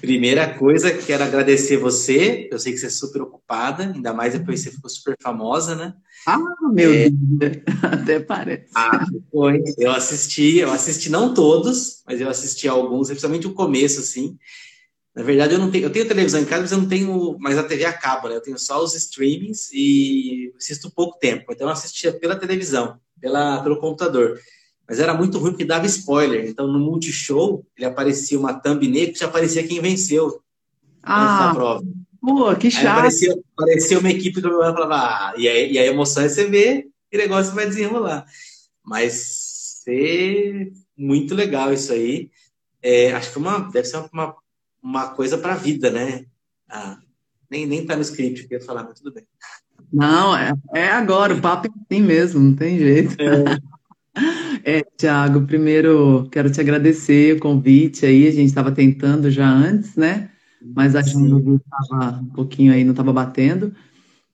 Primeira coisa, quero agradecer você. Eu sei que você é super ocupada, ainda mais depois que você ficou super famosa, né? Ah, meu é... Deus, até parece. Ah, foi. Eu assisti, eu assisti não todos, mas eu assisti alguns, principalmente o começo, assim. Na verdade, eu não tenho, eu tenho televisão em casa, mas eu não tenho mais a TV a cabo, né? Eu tenho só os streamings e assisto pouco tempo. Então eu assistia pela televisão, pela, pelo computador. Mas era muito ruim porque dava spoiler. Então no Multishow, ele aparecia uma thumbnail que já aparecia quem venceu. Ah, prova. Pô, que chato. Aí aparecia, aparecia uma equipe que eu falava, ah, e, aí, e a emoção é você ver que o negócio vai desenrolar. Mas é muito legal isso aí. É, acho que uma, deve ser uma uma coisa para a vida, né? Ah, nem, nem tá no script que eu ia falar, mas tudo bem. Não, é, é agora, o papo é assim mesmo, não tem jeito. É. É, Tiago, primeiro quero te agradecer o convite aí, a gente estava tentando já antes, né? Mas a gente estava um pouquinho aí, não estava batendo.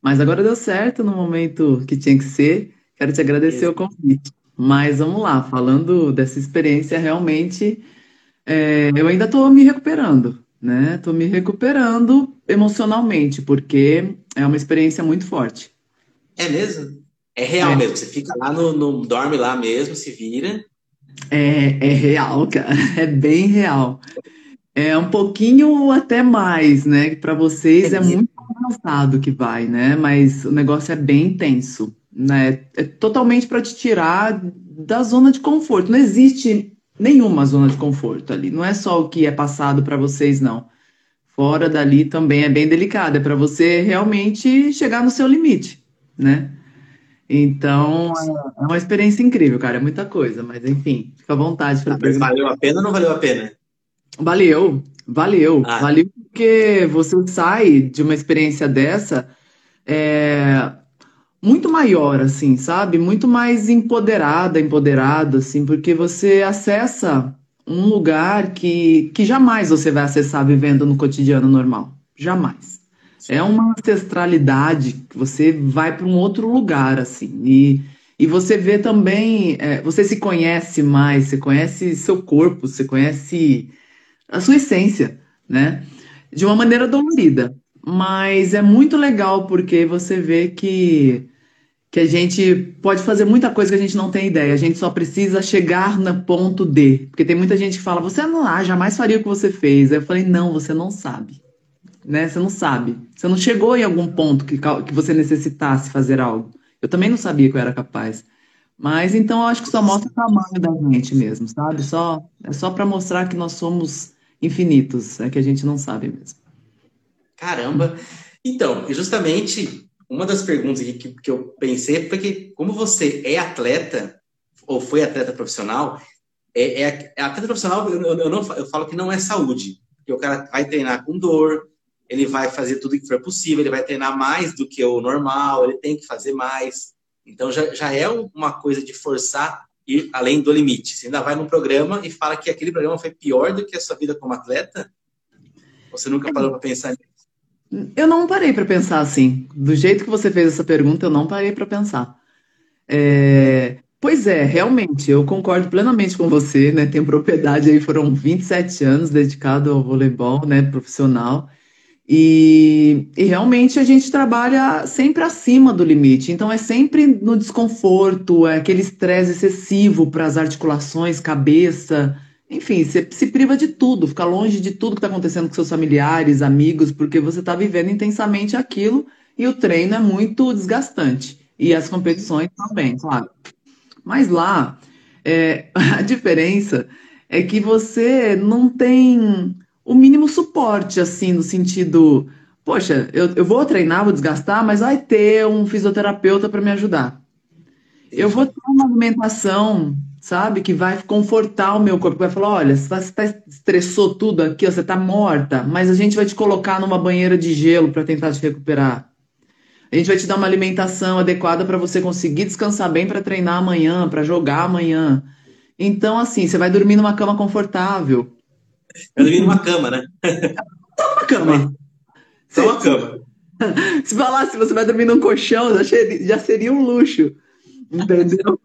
Mas agora deu certo no momento que tinha que ser. Quero te agradecer o convite. Mas vamos lá, falando dessa experiência, realmente é, eu ainda estou me recuperando, né? Estou me recuperando emocionalmente, porque é uma experiência muito forte. É mesmo? É real é. mesmo. Você fica lá no, no, dorme lá mesmo, se vira. É, é real, cara. É bem real. É um pouquinho até mais, né? Para vocês é, é muito avançado que vai, né? Mas o negócio é bem tenso, né? É totalmente para te tirar da zona de conforto. Não existe nenhuma zona de conforto ali. Não é só o que é passado para vocês, não. Fora dali também é bem delicado, é para você realmente chegar no seu limite, né? Então, é uma experiência incrível, cara, é muita coisa, mas enfim, fica à vontade para perguntar. Valeu a pena ou não valeu a pena? Valeu, valeu. Ah. Valeu porque você sai de uma experiência dessa é, muito maior, assim, sabe? Muito mais empoderada, empoderado, assim, porque você acessa um lugar que, que jamais você vai acessar vivendo no cotidiano normal. Jamais. É uma ancestralidade que você vai para um outro lugar, assim. E, e você vê também, é, você se conhece mais, você conhece seu corpo, você conhece a sua essência, né? De uma maneira dolorida. Mas é muito legal porque você vê que que a gente pode fazer muita coisa que a gente não tem ideia. A gente só precisa chegar no ponto D. Porque tem muita gente que fala, você não ah, jamais faria o que você fez. Aí eu falei, não, você não sabe. Né? Você não sabe. Você não chegou em algum ponto que, que você necessitasse fazer algo. Eu também não sabia que eu era capaz. Mas então eu acho que só mostra o tamanho da gente mesmo, sabe? Só, é só para mostrar que nós somos infinitos, é que a gente não sabe mesmo. Caramba! Então, justamente uma das perguntas que, que eu pensei foi que, como você é atleta, ou foi atleta profissional, é, é, é atleta profissional, eu, eu, não, eu falo que não é saúde, porque o cara vai treinar com dor, ele vai fazer tudo que for possível, ele vai treinar mais do que o normal, ele tem que fazer mais. Então já, já é uma coisa de forçar ir além do limite. Você ainda vai num programa e fala que aquele programa foi pior do que a sua vida como atleta? Você nunca parou para pensar nisso? Eu não parei para pensar assim. Do jeito que você fez essa pergunta, eu não parei para pensar. É... Pois é, realmente, eu concordo plenamente com você, né? Tenho propriedade aí, foram 27 anos dedicado ao voleibol, né, profissional. E, e realmente a gente trabalha sempre acima do limite. Então é sempre no desconforto, é aquele estresse excessivo para as articulações, cabeça, enfim, você se priva de tudo, fica longe de tudo que está acontecendo com seus familiares, amigos, porque você está vivendo intensamente aquilo e o treino é muito desgastante. E as competições também, claro. Mas lá, é, a diferença é que você não tem o mínimo suporte, assim, no sentido, poxa, eu, eu vou treinar, vou desgastar, mas vai ter um fisioterapeuta para me ajudar. Eu vou ter uma alimentação sabe? Que vai confortar o meu corpo, vai falar, olha, você tá, estressou tudo aqui, você tá morta, mas a gente vai te colocar numa banheira de gelo para tentar te recuperar. A gente vai te dar uma alimentação adequada para você conseguir descansar bem para treinar amanhã, para jogar amanhã. Então, assim, você vai dormir numa cama confortável. Eu dormi numa cama, né? Só uma cama. Só uma cama. Se falasse você vai dormir num colchão, já seria, já seria um luxo. Entendeu?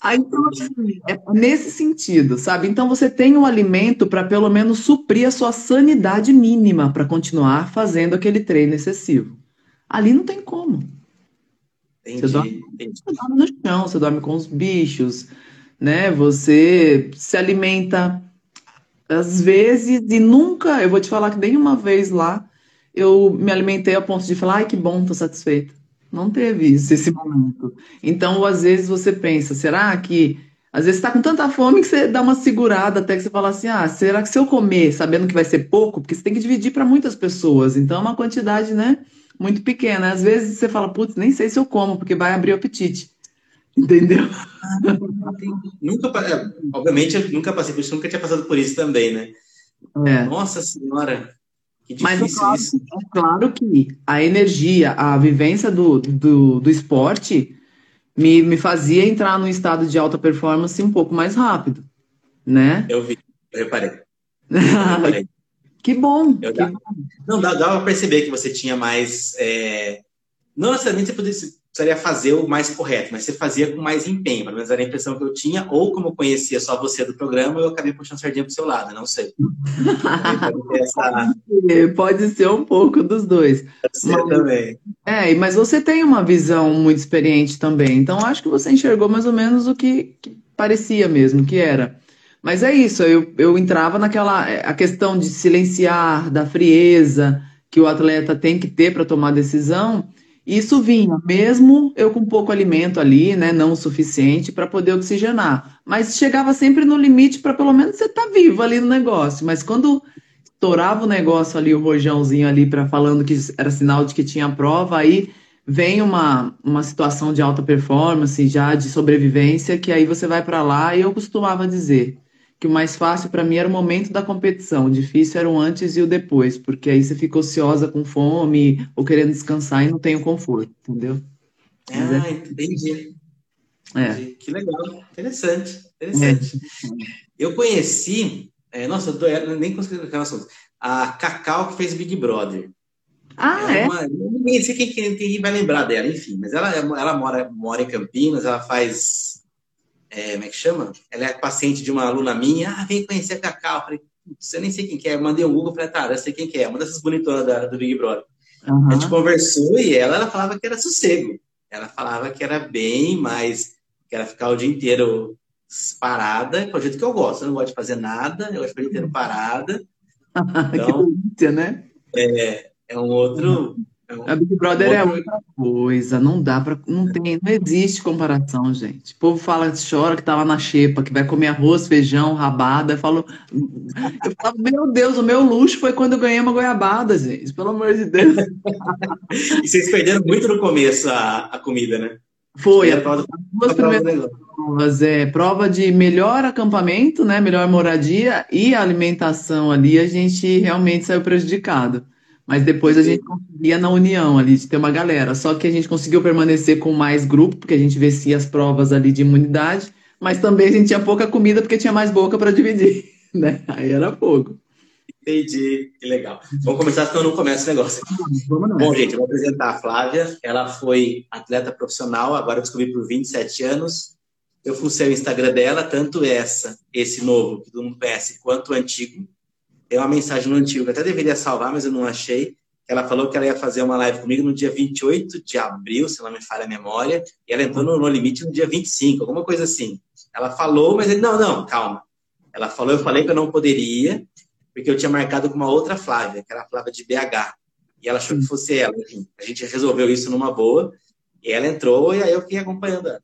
Aí, então, assim, é nesse sentido, sabe? Então você tem um alimento para pelo menos suprir a sua sanidade mínima para continuar fazendo aquele treino excessivo. Ali não tem como. Entendi, Você dorme, entendi. você dorme no chão, você dorme com os bichos, né? Você se alimenta às vezes e nunca, eu vou te falar que nem uma vez lá eu me alimentei a ponto de falar, ai que bom, tô satisfeita. Não teve isso, esse momento. Então, às vezes você pensa, será que às vezes está com tanta fome que você dá uma segurada até que você fala assim, ah, será que se eu comer sabendo que vai ser pouco, porque você tem que dividir para muitas pessoas, então é uma quantidade, né, muito pequena. Às vezes você fala, putz, nem sei se eu como, porque vai abrir o apetite. Entendeu? Nunca, é, obviamente, eu nunca passei por isso, nunca tinha passado por isso também, né? É. Nossa Senhora, que Mas é claro, isso. é claro que a energia, a vivência do, do, do esporte me, me fazia entrar num estado de alta performance um pouco mais rápido, né? Eu vi, eu reparei, eu reparei. Que bom, Eu que dá- Não, dá- dava para perceber que você tinha mais. é, Não necessariamente você poderia- você precisaria fazer o mais correto, mas você fazia com mais empenho. Pelo menos era a impressão que eu tinha, ou como eu conhecia só você do programa, eu acabei puxando sardinha pro seu lado, não sei. Essa. pode ser um pouco dos dois. Você Mas- também. É, mas você tem uma visão muito experiente também, então acho que você enxergou mais ou menos o que, que parecia mesmo que era. Mas é isso, eu, eu entrava naquela é, a questão de silenciar, da frieza que o atleta tem que ter para tomar decisão. Isso vinha, mesmo eu com pouco alimento ali, né, não o suficiente para poder oxigenar, mas chegava sempre no limite para pelo menos você estar vivo ali no negócio. Mas quando estourava o negócio ali, o rojãozinho ali para falando que era sinal de que tinha prova, aí vem uma, uma situação de alta performance, já de sobrevivência, que aí você vai para lá e eu costumava dizer que o mais fácil para mim era o momento da competição, o difícil era o antes e o depois, porque aí você fica ociosa com fome ou querendo descansar e não tem o conforto, entendeu? Mas Ah, entendi. É. entendi. Que legal. Interessante. Interessante. Eu conheci. é, nossa, eu nem consegui colocar assunto. A Cacau que fez Big Brother. Ah, é é? uma, nem sei quem, quem vai lembrar dela, enfim. Mas ela, ela mora, mora em Campinas, ela faz. É, como é que chama? Ela é paciente de uma aluna minha. Ah, vem conhecer a Cacau. Eu falei, "Putz, eu nem sei quem que é. Eu mandei o Google, falei, tá, eu sei quem que é. Uma dessas bonitonas da- do Big Brother. A gente conversou e ela, ela falava que era sossego. Ela falava que era bem mais. que era ficar o dia inteiro parada, que é o jeito que eu gosto. Eu não gosto de fazer nada, eu gosto de ficar o dia inteiro parada. Que Então, delícia, né? é um outro. é um- A Big Brother é outra coisa, não dá para, não tem, não existe comparação, gente. O povo fala, chora que tá lá na xepa, que vai comer arroz, feijão, rabada. Eu falo, eu falo, meu Deus, o meu luxo foi quando eu ganhei uma goiabada, gente. Pelo amor de Deus. E vocês perderam muito no começo a, a comida, né? Foi, as a prova duas a primeiras provas é prova de melhor acampamento, né? Melhor moradia e alimentação ali, a gente realmente saiu prejudicado. Mas depois a gente conseguia na união ali, de ter uma galera. Só que a gente conseguiu permanecer com mais grupo, porque a gente vencia as provas ali de imunidade, mas também a gente tinha pouca comida porque tinha mais boca para dividir, né? Aí era pouco. Entendi, que legal. Vamos começar, senão eu não começo o negócio. Vamos Bom, gente, eu vou apresentar a Flávia. Ela foi atleta profissional, agora eu descobri por 27 anos. Eu fucei o Instagram dela, tanto essa, esse novo, que todo mundo conhece, quanto o antigo. Tem uma mensagem no antigo que até deveria salvar, mas eu não achei. Ela falou que ela ia fazer uma live comigo no dia 28 de abril, se não me falha a memória, e ela entrou no No Limite no dia 25, alguma coisa assim. Ela falou, mas ele, não, não, calma. Ela falou, eu falei que eu não poderia, porque eu tinha marcado com uma outra Flávia, que era a Flávia de BH. E ela achou que fosse ela. Enfim, a gente resolveu isso numa boa. E ela entrou e aí eu fiquei acompanhando ela.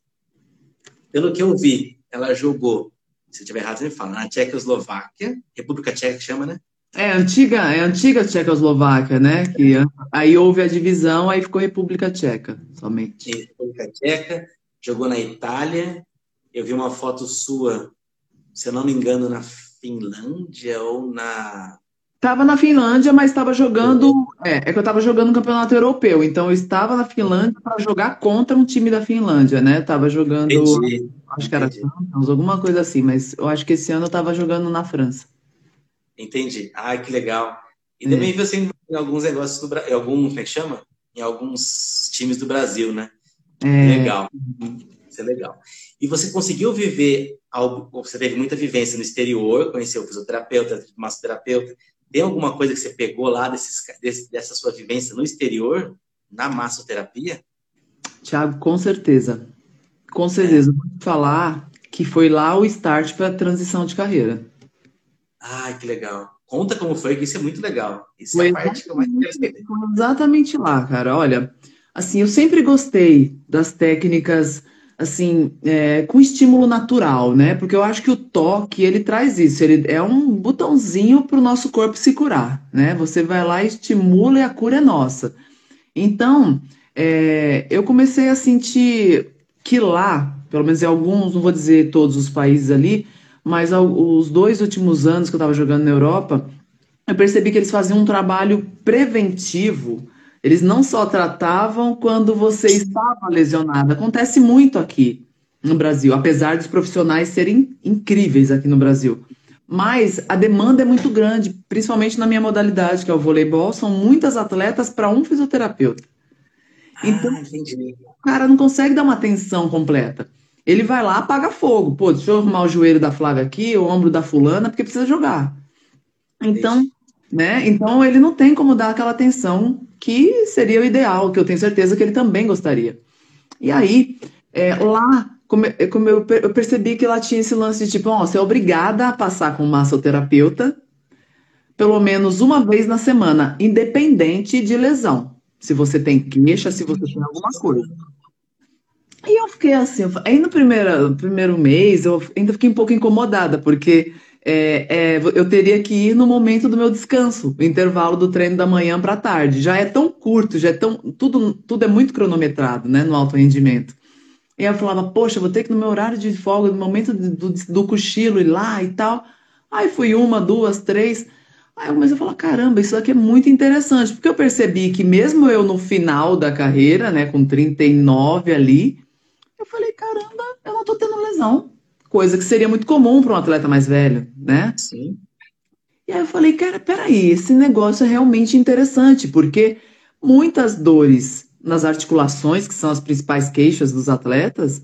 Pelo que eu vi, ela jogou, se eu estiver errado, você me fala, na Tchecoslováquia, República Tcheca que chama, né? É antiga, é antiga Tchecoslováquia, né? Que aí houve a divisão, aí ficou República Tcheca somente. E República Tcheca, jogou na Itália. Eu vi uma foto sua, se eu não me engano, na Finlândia ou na. Tava na Finlândia, mas estava jogando. É, é que eu estava jogando no campeonato europeu, então eu estava na Finlândia para jogar contra um time da Finlândia, né? Tava jogando, Entendi. Acho que era alguma coisa assim, mas eu acho que esse ano eu estava jogando na França. Entendi. Ai, que legal. E É. também você em alguns negócios do Brasil, algum, como é que chama? Em alguns times do Brasil, né? É, Legal. Isso é legal. E você conseguiu viver algo, você teve muita vivência no exterior, conheceu o fisioterapeuta, massoterapeuta. Tem alguma coisa que você pegou lá desses, desse, dessa sua vivência no exterior, na massoterapia? Tiago, com certeza. Com certeza. Vou falar que foi lá o start para a transição de carreira. Ai, que legal. Conta como foi, que isso é muito legal. Isso é a parte que eu mais quero saber. Exatamente lá, cara. Olha, assim, eu sempre gostei das técnicas assim, é, com estímulo natural, né? Porque eu acho que o toque, ele traz isso, ele é um botãozinho para o nosso corpo se curar, né? Você vai lá, estimula e a cura é nossa. Então, é, eu comecei a sentir que lá, pelo menos em alguns, não vou dizer todos os países ali, mas os dois últimos anos que eu estava jogando na Europa, eu percebi que eles faziam um trabalho preventivo eles não só tratavam quando você estava lesionado. Acontece muito aqui no Brasil, apesar dos profissionais serem incríveis aqui no Brasil. Mas a demanda é muito grande, principalmente na minha modalidade, que é o voleibol, são muitas atletas para um fisioterapeuta. Então, ah, o cara não consegue dar uma atenção completa. Ele vai lá, apaga fogo. Pô, deixa eu arrumar o joelho da Flávia aqui, o ombro da fulana, porque precisa jogar. Então, né? Então ele não tem como dar aquela atenção que seria o ideal, que eu tenho certeza que ele também gostaria. E aí, é, lá, como, como eu, eu, percebi que lá tinha esse lance de tipo, ó, você é obrigada a passar com um massoterapeuta pelo menos uma vez na semana, independente de lesão. Se você tem queixa, se você tem alguma coisa. E eu fiquei assim, aí no primeiro, primeiro mês eu ainda fiquei um pouco incomodada, porque é, é, eu teria que ir no momento do meu descanso, intervalo do treino da manhã para a tarde. Já é tão curto, já é tão. Tudo, tudo é muito cronometrado, né, no alto rendimento. E eu falava, poxa, vou ter que no meu horário de folga, no momento do, do cochilo ir lá e tal. Aí fui uma, duas, três. Aí eu comecei a falar, caramba, isso aqui é muito interessante, porque eu percebi que mesmo eu no final da carreira, né, com 39 ali, eu falei, caramba, eu não tô tendo lesão coisa que seria muito comum para um atleta mais velho, né? Sim. E aí eu falei, cara, peraí, esse negócio é realmente interessante, porque muitas dores nas articulações, que são as principais queixas dos atletas,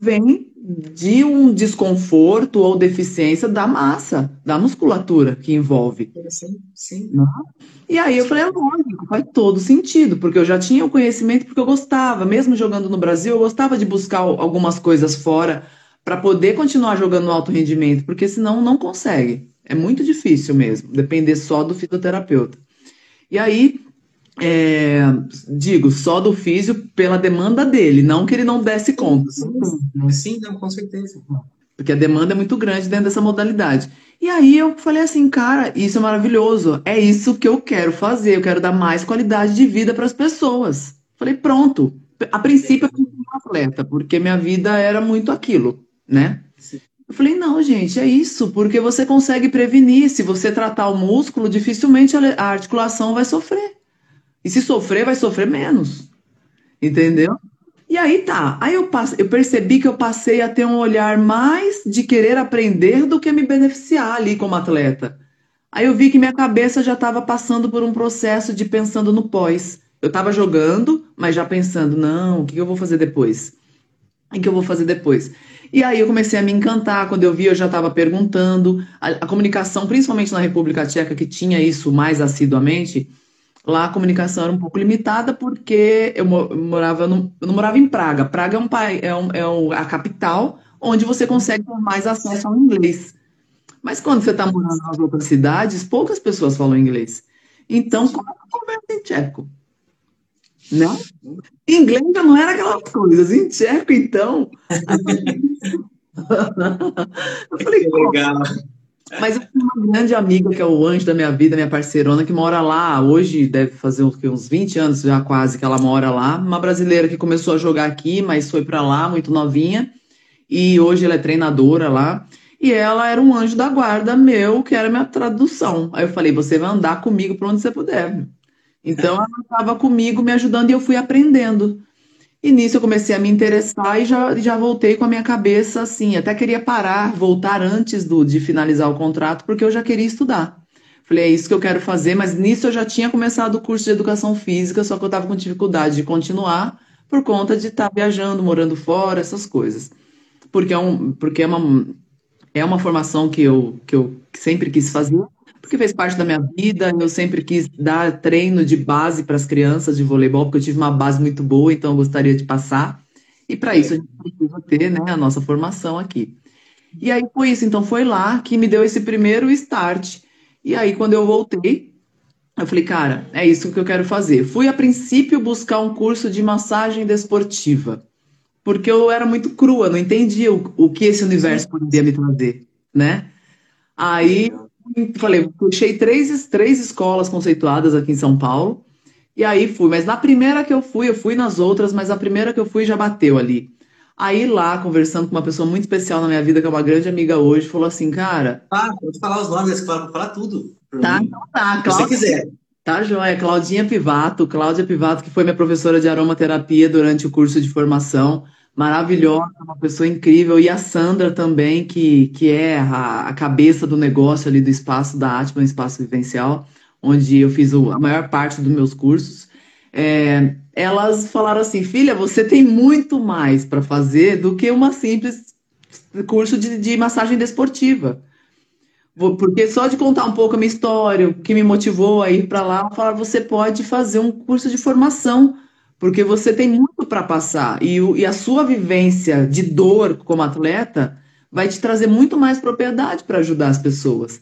vêm de um desconforto ou deficiência da massa, da musculatura que envolve. Sim, sim. Né? E aí eu falei, é lógico, faz todo sentido, porque eu já tinha o conhecimento, porque eu gostava, mesmo jogando no Brasil, eu gostava de buscar algumas coisas fora para poder continuar jogando no alto rendimento, porque senão não consegue. É muito difícil mesmo, depender só do fisioterapeuta. E aí, é, digo, só do físio pela demanda dele, não que ele não desse conta. Sim, sim não, com certeza. Porque a demanda é muito grande dentro dessa modalidade. E aí eu falei assim, cara, isso é maravilhoso, é isso que eu quero fazer, eu quero dar mais qualidade de vida para as pessoas. Falei, pronto. A princípio eu fui um atleta, porque minha vida era muito aquilo né? Sim. Eu falei, não, gente, é isso, porque você consegue prevenir. Se você tratar o músculo, dificilmente a articulação vai sofrer. E se sofrer, vai sofrer menos. Entendeu? E aí tá. Aí eu, passe, eu percebi que eu passei a ter um olhar mais de querer aprender do que me beneficiar ali como atleta. Aí eu vi que minha cabeça já estava passando por um processo de pensando no pós. Eu estava jogando, mas já pensando, não, o que eu vou fazer depois? O que eu vou fazer depois? E aí eu comecei a me encantar. Quando eu vi, eu já estava perguntando. A, a, comunicação, principalmente na República Tcheca, que tinha isso mais assiduamente, lá a comunicação era um pouco limitada porque eu morava eu não morava em Praga. Praga é, um, é, um, é a capital onde você consegue ter mais acesso ao inglês. Mas quando você está morando nas outras cidades, poucas pessoas falam inglês. Então, como é que conversa em tcheco? Né? Inglês já não era aquelas coisas. Em tcheco, então. eu falei, legal. Mas eu tenho uma grande amiga, que é o anjo da minha vida, minha parceirona, que mora lá. Hoje deve fazer uns 20 anos já quase que ela mora lá. Uma brasileira que começou a jogar aqui, mas foi para lá muito novinha. E hoje ela é treinadora lá. E ela era um anjo da guarda meu, que era minha tradução. Aí eu falei: você vai andar comigo para onde você puder. Então ela estava comigo me ajudando e eu fui aprendendo. E nisso eu comecei a me interessar e já, já voltei com a minha cabeça assim, até queria parar, voltar antes do, de finalizar o contrato, porque eu já queria estudar. Falei, é isso que eu quero fazer, mas nisso eu já tinha começado o curso de educação física, só que eu estava com dificuldade de continuar, por conta de estar tá viajando, morando fora, essas coisas. Porque é, um, porque é, uma, é uma formação que eu, que eu sempre quis fazer, porque fez parte da minha vida, eu sempre quis dar treino de base para as crianças de voleibol, porque eu tive uma base muito boa, então eu gostaria de passar. E para isso a gente precisa ter né, a nossa formação aqui. E aí foi isso, então foi lá que me deu esse primeiro start. E aí, quando eu voltei, eu falei, cara, é isso que eu quero fazer. Fui a princípio buscar um curso de massagem desportiva, porque eu era muito crua, não entendia o, o que esse universo poderia me trazer, né? Aí falei, puxei três, três escolas conceituadas aqui em São Paulo, e aí fui. Mas na primeira que eu fui, eu fui nas outras, mas a primeira que eu fui já bateu ali. Aí lá, conversando com uma pessoa muito especial na minha vida, que é uma grande amiga hoje, falou assim, cara. Ah, pode falar os nomes, pode falar tudo. Tá, então tá. Se você quiser. Tá, joia. Claudinha Pivato, Cláudia Pivato, que foi minha professora de aromaterapia durante o curso de formação. Maravilhosa, uma pessoa incrível. E a Sandra também, que, que é a, a cabeça do negócio ali do espaço da Atman, espaço vivencial, onde eu fiz o, a maior parte dos meus cursos. É, elas falaram assim: filha, você tem muito mais para fazer do que uma simples curso de, de massagem desportiva. Porque só de contar um pouco a minha história, o que me motivou a ir para lá, falar você pode fazer um curso de formação, porque você tem muito para passar. E, e, a sua vivência de dor como atleta vai te trazer muito mais propriedade para ajudar as pessoas.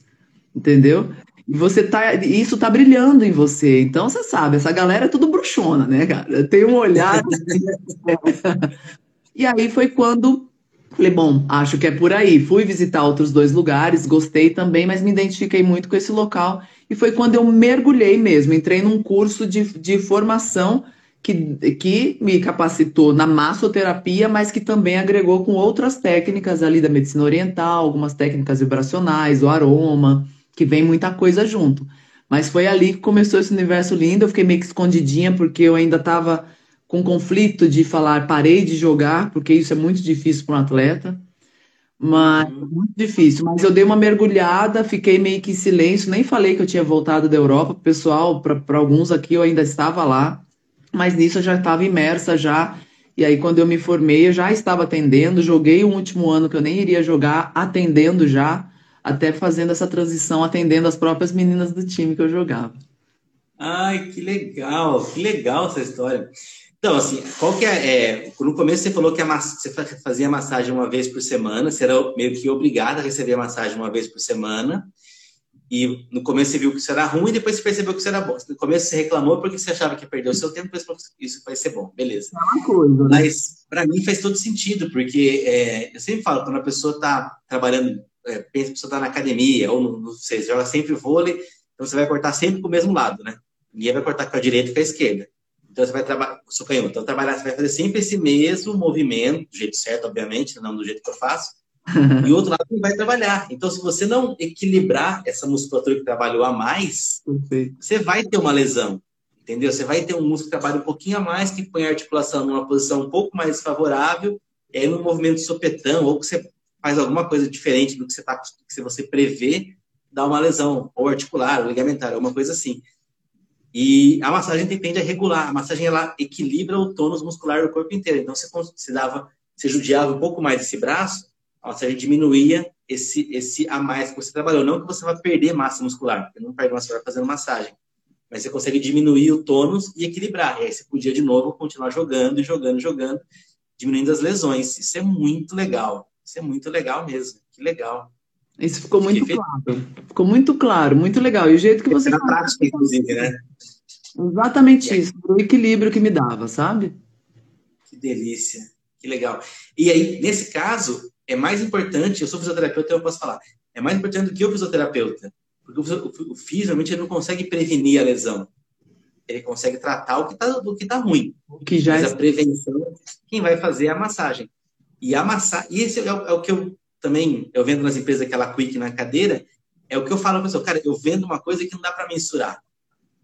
Entendeu? E você tá, isso tá brilhando em você. Então você sabe, essa galera é tudo bruxona, né, cara? Tem um olhar. Assim, e aí foi quando falei, bom, acho que é por aí. Fui visitar outros dois lugares, gostei também, mas me identifiquei muito com esse local. E foi quando eu mergulhei mesmo, entrei num curso de, de formação que, que me capacitou na massoterapia, mas que também agregou com outras técnicas ali da medicina oriental, algumas técnicas vibracionais, o aroma que vem muita coisa junto. Mas foi ali que começou esse universo lindo. Eu fiquei meio que escondidinha, porque eu ainda estava com conflito de falar parei de jogar, porque isso é muito difícil para um atleta. Mas uhum. muito difícil. Mas eu dei uma mergulhada, fiquei meio que em silêncio, nem falei que eu tinha voltado da Europa. Pessoal, para alguns aqui eu ainda estava lá, mas nisso eu já estava imersa já. E aí, quando eu me formei, eu já estava atendendo. Joguei o último ano que eu nem iria jogar, atendendo já até fazendo essa transição, atendendo as próprias meninas do time que eu jogava. Ai, que legal, que legal essa história. Então, assim, qual que é, é no começo você falou que você fazia massagem uma vez por semana, você era meio que obrigada a receber a massagem uma vez por semana, e no começo você viu que isso era ruim, e depois você percebeu que isso era bom. No começo você reclamou porque você achava que perdeu o seu tempo, depois isso vai ser bom, beleza. É uma coisa, né? Mas, para mim, faz todo sentido, porque é, eu sempre falo, quando a pessoa está trabalhando é, pensa que você está na academia, ou no, no, você joga sempre vôlei, então você vai cortar sempre com o mesmo lado, né? Ninguém vai cortar com a direita e com a esquerda. Então você vai trabalhar, sou canhoto, então trabalhar, você vai fazer sempre esse mesmo movimento, do jeito certo, obviamente, não do jeito que eu faço, e o outro lado não vai trabalhar. Então, se você não equilibrar essa musculatura que trabalhou a mais, Perfeito. você vai ter uma lesão, entendeu? Você vai ter um músculo que trabalha um pouquinho a mais, que põe a articulação numa posição um pouco mais favorável, e aí no movimento sopetão, ou que você faz alguma coisa diferente do que você, tá, que você prevê, dá uma lesão, ou articular, ou ligamentar, alguma coisa assim. E a massagem tende a regular. A massagem ela equilibra o tônus muscular do corpo inteiro. Então, você, você dava, você judiava um pouco mais esse braço, massagem diminuía esse, esse a mais que você trabalhou. Não que você vai perder massa muscular, porque não perde massa muscular fazendo massagem. Mas você consegue diminuir o tônus e equilibrar. E aí você podia, de novo, continuar jogando, jogando, jogando, diminuindo as lesões. Isso é muito legal. Isso é muito legal mesmo. Que legal. Isso ficou muito claro. Ficou muito claro, muito legal. E o jeito que você. Na prática, inclusive, né? Exatamente isso. O equilíbrio que me dava, sabe? Que delícia. Que legal. E aí, nesse caso, é mais importante, eu sou fisioterapeuta, eu posso falar, é mais importante do que o fisioterapeuta. Porque o, realmente, ele não consegue prevenir a lesão. Ele consegue tratar o que está tá ruim. O que já Mas é... a prevenção, quem vai fazer é a massagem. E amassar. E esse é o, é o, que eu também, eu vendo nas empresas aquela quick na cadeira, é o que eu falo para a pessoa, cara, eu vendo uma coisa que não dá para mensurar.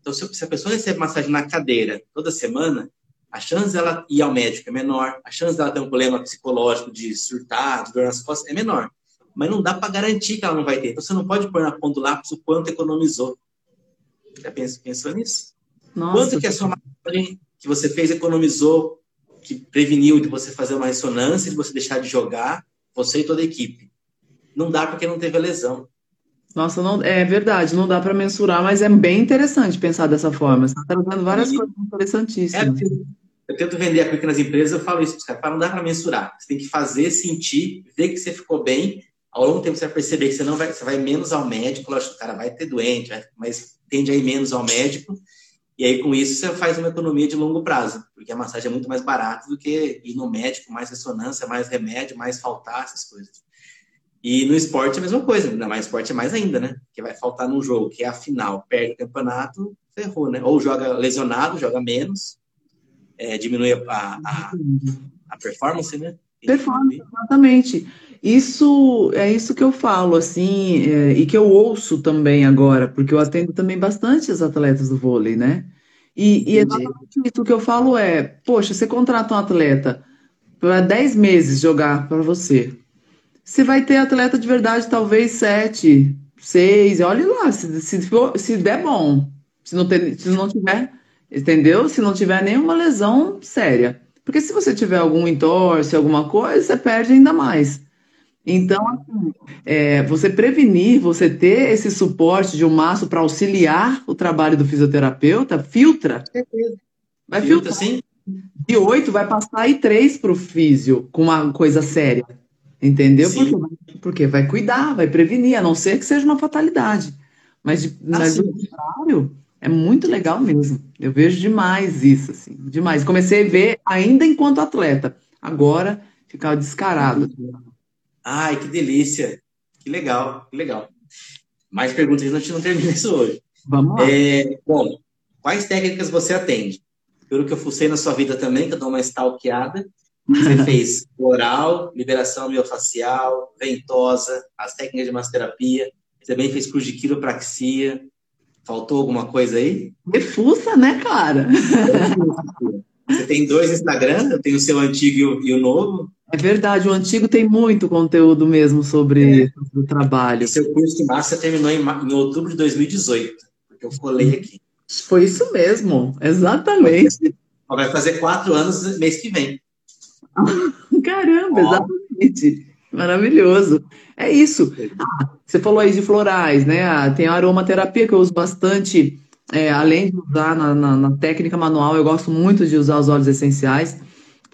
Então, se, se, a pessoa recebe massagem na cadeira toda semana, a chance dela ir ao médico é menor, a chance dela ter um problema psicológico de surtar, de dor nas costas, é menor. Mas não dá para garantir que ela não vai ter. Então, você não pode pôr na ponta do lápis o quanto economizou. Já pensou, pensou nisso? Nossa, quanto que a sua massagem que você fez economizou que preveniu de você fazer uma ressonância, de você deixar de jogar, você e toda a equipe. Não dá porque não teve a lesão. Nossa, não, é verdade, não dá para mensurar, mas é bem interessante pensar dessa forma. Você está trazendo várias e, coisas interessantíssimas. É, eu tento vender a pequenas empresas, eu falo isso para os caras, não dá para mensurar. Você tem que fazer, sentir, ver que você ficou bem. Ao longo do tempo você vai perceber que você não vai, você vai menos ao médico, lógico, o cara vai ter doente, mas tende a ir menos ao médico. E aí, com isso, você faz uma economia de longo prazo, porque a massagem é muito mais barata do que ir no médico, mais ressonância, mais remédio, mais faltar, essas coisas. E no esporte é a mesma coisa, ainda mais esporte é mais ainda, né? Que vai faltar num jogo, que é a final, perde o campeonato, ferrou, né? Ou joga lesionado, joga menos, é, diminui a, a, a, performance, né? Performance, exatamente. Isso é isso que eu falo, assim, é, e que eu ouço também agora, porque eu atendo também bastante os atletas do vôlei, né? E, e exatamente isso que eu falo é, poxa, você contrata um atleta para 10 meses jogar para você. Você vai ter atleta de verdade, talvez 7, 6, olhe lá, se, se, for, se der bom. Se não, ter, se não tiver, entendeu? Se não tiver nenhuma lesão séria. Porque se você tiver algum entorse, alguma coisa, você perde ainda mais. Então, assim, é, você prevenir, você ter esse suporte de um maço para auxiliar o trabalho do fisioterapeuta, filtra. Vai filtra, sim. De oito vai passar aí três para o físio, com uma coisa séria. Entendeu? Porque, porque vai cuidar, vai prevenir, a não ser que seja uma fatalidade. Mas, de, ah, mas contrário, é muito legal mesmo. Eu vejo demais isso, assim, demais. Comecei a ver ainda enquanto atleta. Agora, ficar descarado. Ai, que delícia. Que legal, que legal. Mais perguntas, a gente não termina isso hoje. Vamos lá. É, bom, quais técnicas você atende? Pelo que eu fucei na sua vida também, que eu dou uma stalkeada, você fez oral, liberação miofacial, ventosa, as técnicas de massoterapia, você também fez curso de quiropraxia. Faltou alguma coisa aí? Refusa, né, cara? Você tem dois Instagram, eu tenho o seu antigo e o, novo. É verdade, o antigo tem muito conteúdo mesmo sobre, é. o trabalho. E seu curso de massa terminou em, em, outubro de 2018, porque eu colei aqui. Foi isso mesmo, exatamente. Vai fazer quatro anos mês que vem. Caramba, exatamente. Maravilhoso. É isso. Ah, você falou aí de florais, né? Ah, tem a aromaterapia que eu uso bastante, é, além de usar na, na, na técnica manual, eu gosto muito de usar os óleos essenciais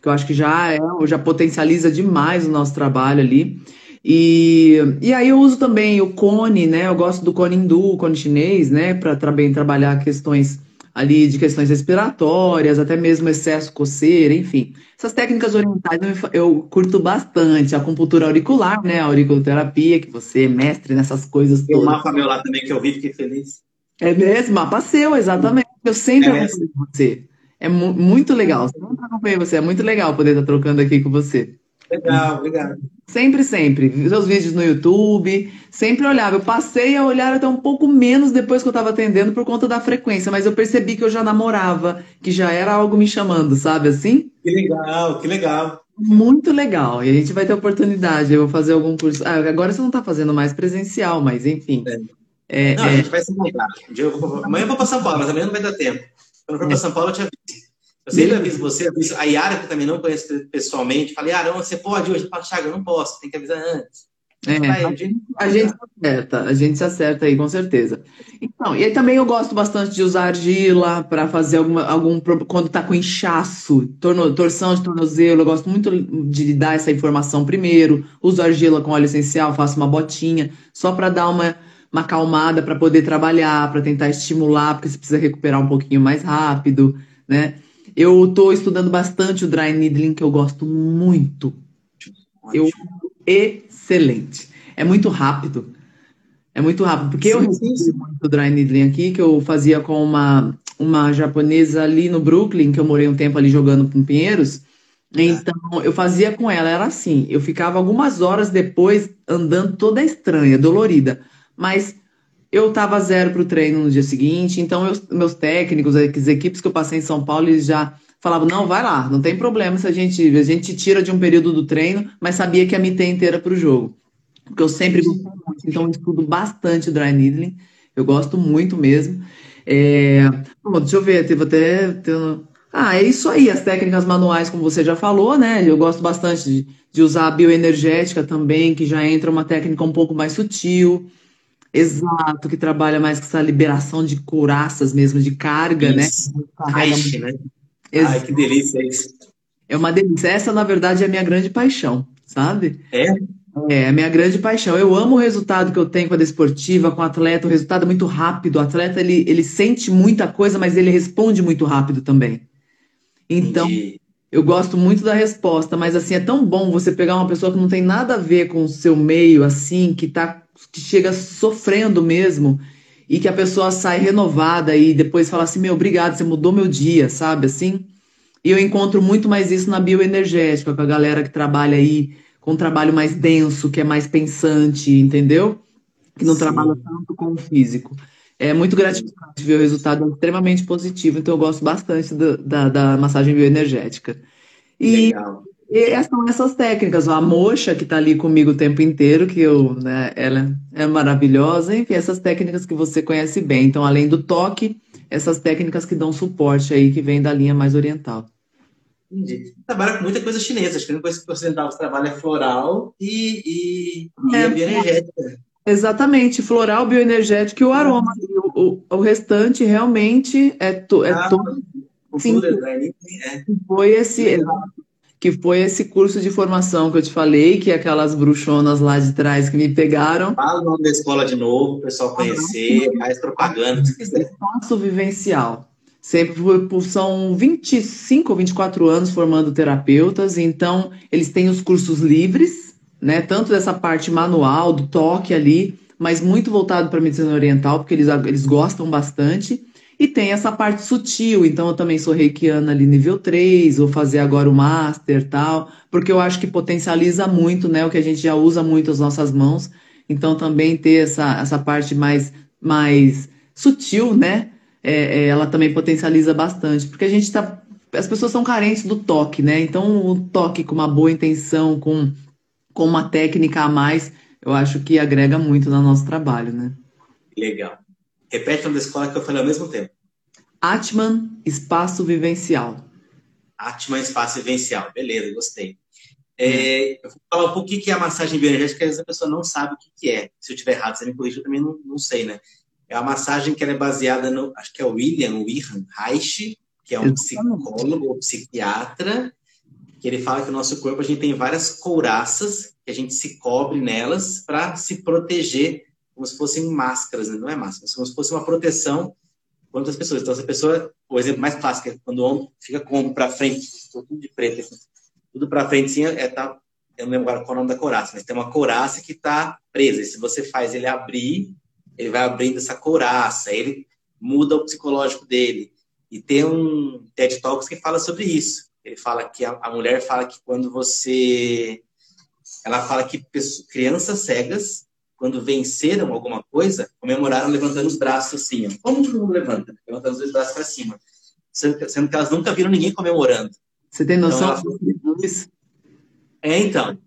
que eu acho que já é, já potencializa demais o nosso trabalho ali. E, e aí eu uso também o cone, né? Eu gosto do cone hindu, o cone chinês, né? Para também trabalhar questões ali de questões respiratórias, até mesmo excesso coceira, enfim. Essas técnicas orientais eu curto bastante. A acupuntura auricular, né? A auriculoterapia, que você é mestre nessas coisas Tem um mapa meu lá também que eu vi, fiquei feliz. É mesmo? Mapa seu, exatamente. Eu sempre é acompanho você. É mu muito legal. Sempre acompanhei você. É muito legal poder estar trocando aqui com você. Legal, obrigado. Sempre, sempre. Seus vídeos no YouTube, sempre olhava. Eu passei a olhar até um pouco menos depois que eu estava atendendo por conta da frequência, mas eu percebi que eu já namorava, que já era algo me chamando, sabe assim? Que legal, que legal. Muito legal. E a gente vai ter oportunidade. Eu vou fazer algum curso. Ah, agora você não está fazendo mais presencial, mas enfim. É. É, não, é... a gente vai se mudar. Amanhã eu vou para São Paulo, mas amanhã não vai dar tempo. Quando for para São Paulo, eu te aviso. Eu sempre aviso você, aviso a Yara, que eu também não conheço pessoalmente. Falei, Yara, você pode hoje? Fala, Thiago, eu não posso, tem que avisar antes. É, a, gente, a gente se acerta, a gente se acerta aí, com certeza. Então, e aí também eu gosto bastante de usar argila para fazer alguma, algum. Quando tá com inchaço, torno, torção de tornozelo, eu gosto muito de dar essa informação primeiro. Uso argila com óleo essencial, faço uma botinha, só para dar uma uma acalmada para poder trabalhar, para tentar estimular, porque você precisa recuperar um pouquinho mais rápido, né? Eu estou estudando bastante o dry needling, que eu gosto muito. Eu excelente. É muito rápido. É muito rápido, porque sim, eu recebi muito dry needling aqui, que eu fazia com uma, uma japonesa ali no Brooklyn, que eu morei um tempo ali jogando com Pinheiros. Então, eu fazia com ela, era assim, eu ficava algumas horas depois andando toda estranha, dolorida mas eu estava zero para o treino no dia seguinte, então eu, meus técnicos, as equipes que eu passei em São Paulo, eles já falavam, não, vai lá, não tem problema se a gente, a gente tira de um período do treino, mas sabia que ia me ter inteira para o jogo. Porque eu sempre gostei muito, então eu estudo bastante dry needling, eu gosto muito mesmo. É... Bom, deixa eu ver, teve até... Ah, é isso aí, as técnicas manuais, como você já falou, né? Eu gosto bastante de, de usar a bioenergética também, que já entra uma técnica um pouco mais sutil. Exato, que trabalha mais com essa liberação de couraças mesmo, de carga, né? Aixe, né? Ai, que delícia isso. É uma delícia. Essa, na verdade, é a minha grande paixão, sabe? É? É, a minha grande paixão. Eu amo o resultado que eu tenho com a desportiva, com o atleta. O resultado é muito rápido. O atleta, ele, ele sente muita coisa, mas ele responde muito rápido também. Então, Entendi. eu gosto muito da resposta, mas assim, é tão bom você pegar uma pessoa que não tem nada a ver com o seu meio, assim, que tá, que chega sofrendo mesmo, e que a pessoa sai renovada e depois fala assim, meu, obrigado, você mudou meu dia, sabe, assim? E eu encontro muito mais isso na bioenergética, com a galera que trabalha aí com um trabalho mais denso, que é mais pensante, entendeu? Que não Sim. trabalha tanto com o físico. É muito gratificante ver o resultado extremamente positivo, então eu gosto bastante da, da, da massagem bioenergética. E, e são essas técnicas, a mocha que está ali comigo o tempo inteiro, que eu, né, ela é maravilhosa, enfim, essas técnicas que você conhece bem. Então, além do toque, essas técnicas que dão suporte aí, que vem da linha mais oriental. Entendi. Trabalha com muita coisa chinesa, acho que a única coisa que você trabalha é floral e, e, e é, bioenergética. Exatamente, floral, bioenergético e o aroma. O, o, o restante realmente é, to, é ah, todo. Sim, é. foi esse, que foi esse curso de formação que eu te falei, que é aquelas bruxonas lá de trás que me pegaram. Fala o nome da escola de novo, o pessoal conhecer, mais propaganda, se quiser. Espaço vivencial. Sempre são 25 ou 24 anos formando terapeutas, então eles têm os cursos livres, né? Tanto dessa parte manual, do toque ali, mas muito voltado para a medicina oriental, porque eles, eles gostam bastante. E tem essa parte sutil, então eu também sou reikiana ali nível 3, vou fazer agora o master tal, porque eu acho que potencializa muito, né? O que a gente já usa muito as nossas mãos. Então também ter essa, essa parte mais, mais sutil, né? é, é, ela também potencializa bastante, porque a gente está. As pessoas são carentes do toque, né? Então, o toque com uma boa intenção, com, com uma técnica a mais, eu acho que agrega muito no nosso trabalho, né? Legal. Repete o nome da escola que eu falei ao mesmo tempo. Atman Espaço Vivencial. Atman Espaço Vivencial. Beleza, gostei. É, eu vou falar um pouco o que é a massagem bioenergética, às vezes a pessoa não sabe o que é. Se eu estiver errado, você me corrija, eu também não, não sei, né? É uma massagem que é baseada no, acho que é o William Wilhelm Reich, que é um psicólogo, psiquiatra, que ele fala que o nosso corpo a gente tem várias couraças que a gente se cobre nelas para se proteger, como se fossem máscaras, né? não é máscara, como se fosse uma proteção contra as pessoas. Então, essa pessoa, o exemplo mais clássico é quando o homem fica com o ombro para frente, tudo de preto, assim, tudo para frente, assim, é, tá, eu não lembro agora qual é o nome da couraça, mas tem uma couraça que está presa. E se você faz ele abrir, ele vai abrindo essa couraça, ele muda o psicológico dele. E tem um TED Talks que fala sobre isso. Ele fala que a, a mulher fala que quando você. Ela fala que pessoas, crianças cegas, quando venceram alguma coisa, comemoraram levantando os braços assim. Ó. Como todo mundo levanta? Levantando os braços para cima. Sendo, que elas nunca viram ninguém comemorando. Você tem noção então, disso? É, então.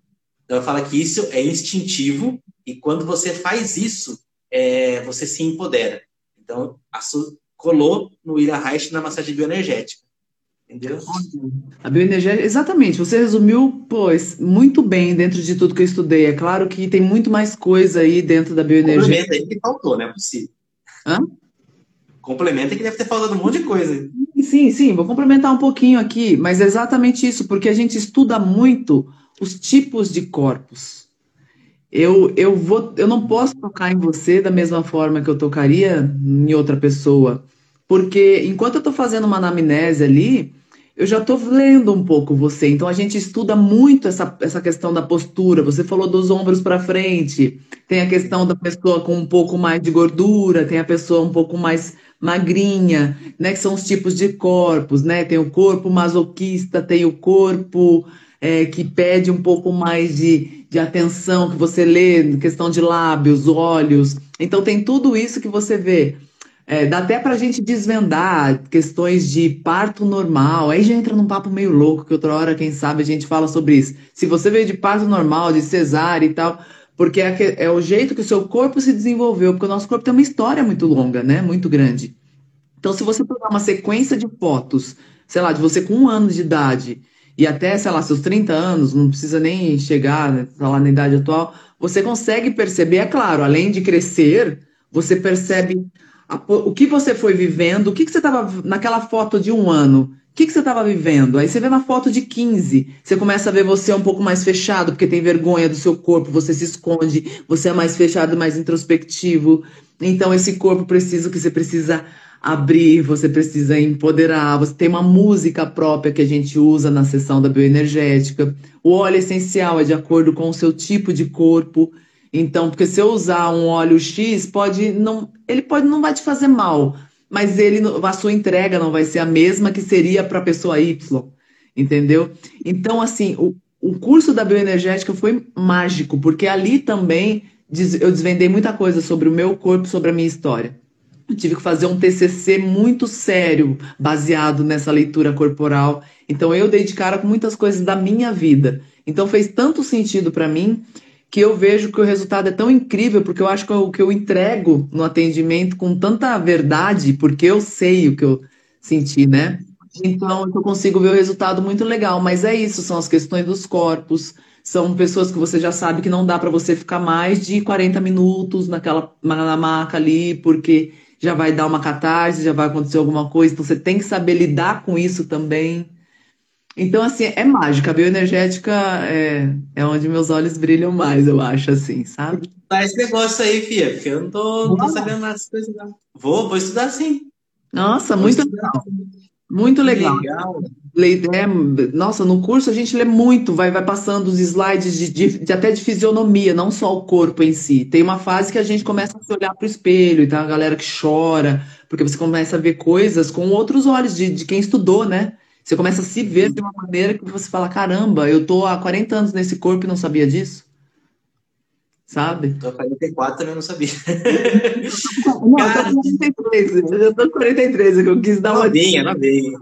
Então, ela fala que isso é instintivo e quando você faz isso, é, você se empodera. Então, a Su colou no Ira Reich na massagem bioenergética. Entendeu? A bioenergética, exatamente. Você resumiu, pois, muito bem dentro de tudo que eu estudei. É claro que tem muito mais coisa aí dentro da bioenergética. Complementa aí que faltou, não é possível. Hã? Complementa que deve ter faltado um monte de coisa. Sim, sim, vou complementar um pouquinho aqui, mas é exatamente isso, porque a gente estuda muito os tipos de corpos. Eu, eu, vou, eu não posso tocar em você da mesma forma que eu tocaria em outra pessoa, porque enquanto eu estou fazendo uma anamnese ali, eu já estou lendo um pouco você. Então a gente estuda muito essa, essa questão da postura. Você falou dos ombros para frente, tem a questão da pessoa com um pouco mais de gordura, tem a pessoa um pouco mais magrinha, né? Que são os tipos de corpos, né? Tem o corpo masoquista, tem o corpo é, que pede um pouco mais de, de atenção, que você lê, questão de lábios, olhos. Então, tem tudo isso que você vê. É, dá até para a gente desvendar questões de parto normal. Aí já entra num papo meio louco, que outra hora, quem sabe, a gente fala sobre isso. Se você veio de parto normal, de cesárea e tal, porque é, é o jeito que o seu corpo se desenvolveu, porque o nosso corpo tem uma história muito longa, né? Muito grande. Então, se você pegar uma sequência de fotos sei lá, de você com um ano de idade e até, sei lá, seus 30 anos, não precisa nem chegar, né, sei lá, na idade atual, você consegue perceber, é claro, além de crescer, você percebe o que você foi vivendo, o que, que você estava naquela foto de um ano, o que, que você estava vivendo? Aí você vê na foto de 15, você começa a ver você um pouco mais fechado, porque tem vergonha do seu corpo, você se esconde, você é mais fechado, mais introspectivo. Então, esse corpo precisa que você precisa abrir, você precisa empoderar, você tem uma música própria que a gente usa na sessão da bioenergética. O óleo essencial é de acordo com o seu tipo de corpo. Então, porque se eu usar um óleo X, pode não, ele pode não vai te fazer mal, mas ele a sua entrega não vai ser a mesma que seria para a pessoa Y, entendeu? Então, assim, o, o curso da bioenergética foi mágico, porque ali também eu desvendei muita coisa sobre o meu corpo, sobre a minha história. Eu tive que fazer um TCC muito sério, baseado nessa leitura corporal. Então, eu dei de cara com muitas coisas da minha vida. Então, fez tanto sentido para mim que eu vejo que o resultado é tão incrível, porque eu acho que o que eu entrego no atendimento com tanta verdade, porque eu sei o que eu senti, né? Então, eu consigo ver o resultado muito legal. Mas é isso, são as questões dos corpos, são pessoas que você já sabe que não dá para você ficar mais de 40 minutos naquela na maca ali, porque já vai dar uma catarse, já vai acontecer alguma coisa, então você tem que saber lidar com isso também. Então, assim, é mágica. A bioenergética é, é onde meus olhos brilham mais, eu acho, assim, sabe? Tá esse negócio aí, Fia, porque eu não tô, não tô sabendo das coisas, não. Vou, vou estudar sim. Nossa, vou muito legal. Muito legal. legal. É, nossa, no curso a gente lê muito, vai, vai passando os slides de, de, de, até de fisionomia, não só o corpo em si. Tem uma fase que a gente começa a se olhar para o espelho, e tá a galera que chora, porque você começa a ver coisas com outros olhos de, de quem estudou, né? Você começa a se ver de uma maneira que você fala: caramba, eu tô há 40 anos nesse corpo e não sabia disso. Sabe? Tô 44 e eu não sabia. Não, Cara, eu tô 43. Eu tô 43, eu quis dar uma. Novinha, novinha.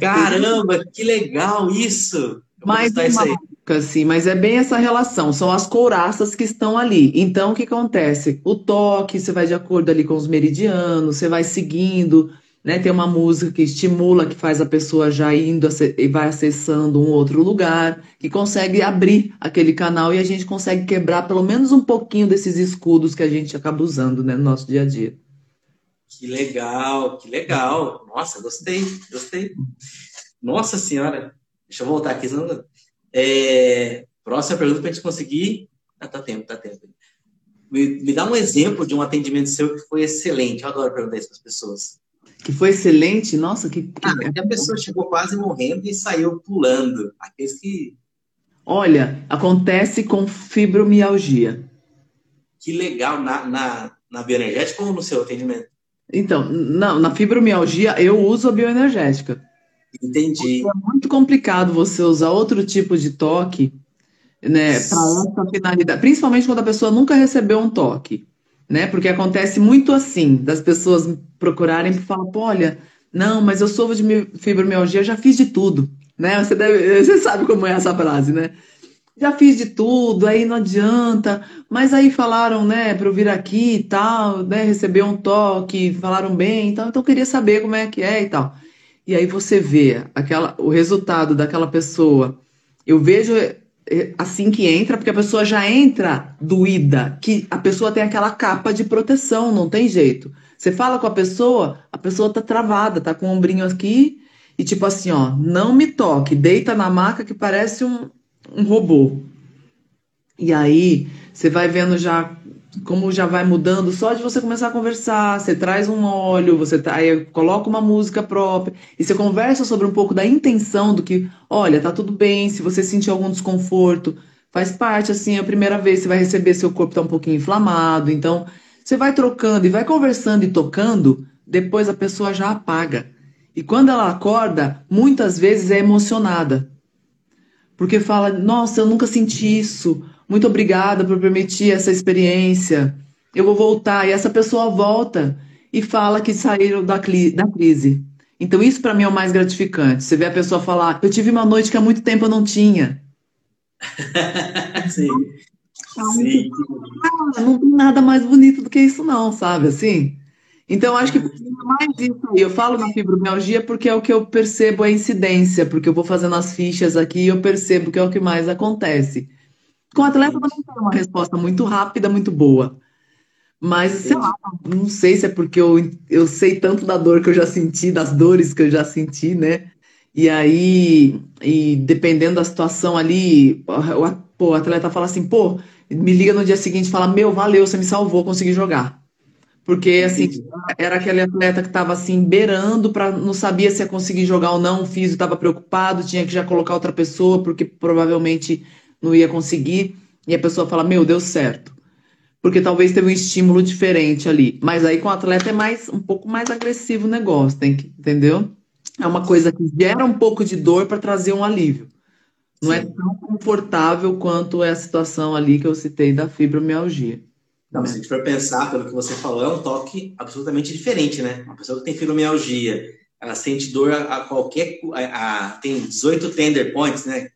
Caramba, que legal isso! Mais uma assim, mas é bem essa relação, são as couraças que estão ali. Então, o que acontece? O toque, você vai de acordo ali com os meridianos, você vai seguindo, né? Tem uma música que estimula, que faz a pessoa já indo e vai acessando um outro lugar, que consegue abrir aquele canal e a gente consegue quebrar pelo menos um pouquinho desses escudos que a gente acaba usando né, no nosso dia a dia. Que legal, que legal. Nossa, gostei, gostei. Nossa Senhora, deixa eu voltar aqui. É... Próxima pergunta para a gente conseguir. Ah, tá tempo, tá tempo. Me, me dá um exemplo de um atendimento seu que foi excelente. Eu adoro perguntar isso para as pessoas que foi excelente. Nossa, que. que... Ah, a pessoa chegou quase morrendo e saiu pulando. Aqueles que. Olha, acontece com fibromialgia. Que legal. Na, na, na bioenergética ou no seu atendimento? Então, não, na fibromialgia eu uso a bioenergética. Entendi. É muito complicado você usar outro tipo de toque, né, para essa finalidade, principalmente quando a pessoa nunca recebeu um toque né? Porque acontece muito assim, das pessoas procurarem e falar, olha, não, mas eu sofro de fibromialgia, já fiz de tudo, né? Você, deve, você sabe como é essa frase, né? Já fiz de tudo, aí não adianta, mas aí falaram, né, para eu vir aqui e tal, né, receber um toque, falaram bem e tal, então eu queria saber como é que é e tal. E aí você vê aquela, o resultado daquela pessoa. Eu vejo assim que entra, porque a pessoa já entra doída, que a pessoa tem aquela capa de proteção, não tem jeito. Você fala com a pessoa, a pessoa tá travada, tá com o ombrinho aqui, e tipo assim, ó, não me toque, deita na maca que parece um, um robô. E aí, você vai vendo já como já vai mudando só de você começar a conversar, você traz um óleo, você tá, aí coloca uma música própria e você conversa sobre um pouco da intenção do que, olha, tá tudo bem, se você sentir algum desconforto, faz parte assim, é a primeira vez você vai receber seu corpo tá um pouquinho inflamado, então você vai trocando e vai conversando e tocando, depois a pessoa já apaga. E quando ela acorda, muitas vezes é emocionada. Porque fala: "Nossa, eu nunca senti isso muito obrigada por permitir essa experiência. Eu vou voltar. E essa pessoa volta e fala que saíram da, da crise. Então, isso para mim é o mais gratificante. Você vê a pessoa falar: Eu tive uma noite que há muito tempo eu não tinha. Sim. Sim. Ah, não tem nada mais bonito do que isso, não, sabe? Assim. Então, acho que mais isso aí. Eu falo na fibromialgia porque é o que eu percebo a incidência, porque eu vou fazendo as fichas aqui e eu percebo que é o que mais acontece. Com o atleta também tem uma resposta muito rápida, muito boa. Mas, sei lá, não sei se é porque eu, eu sei tanto da dor que eu já senti, das dores que eu já senti, né? E aí, e dependendo da situação ali, o, o atleta fala assim, pô, me liga no dia seguinte e fala, meu, valeu, você me salvou, consegui jogar. Porque, assim, era aquele atleta que estava, assim, beirando, para não sabia se ia conseguir jogar ou não, o físico estava preocupado, tinha que já colocar outra pessoa, porque provavelmente não ia conseguir, e a pessoa fala, meu, deu certo. Porque talvez teve um estímulo diferente ali. Mas aí com o atleta é mais um pouco mais agressivo o negócio, tem que, entendeu? É uma coisa que gera um pouco de dor para trazer um alívio. Não é Sim. é tão confortável quanto é a situação ali que eu citei da fibromialgia. Não, né? se a gente for pensar pelo que você falou, é um toque absolutamente diferente, né? Uma pessoa que tem fibromialgia, ela sente dor a, a qualquer. A, a, tem 18 tender points, né?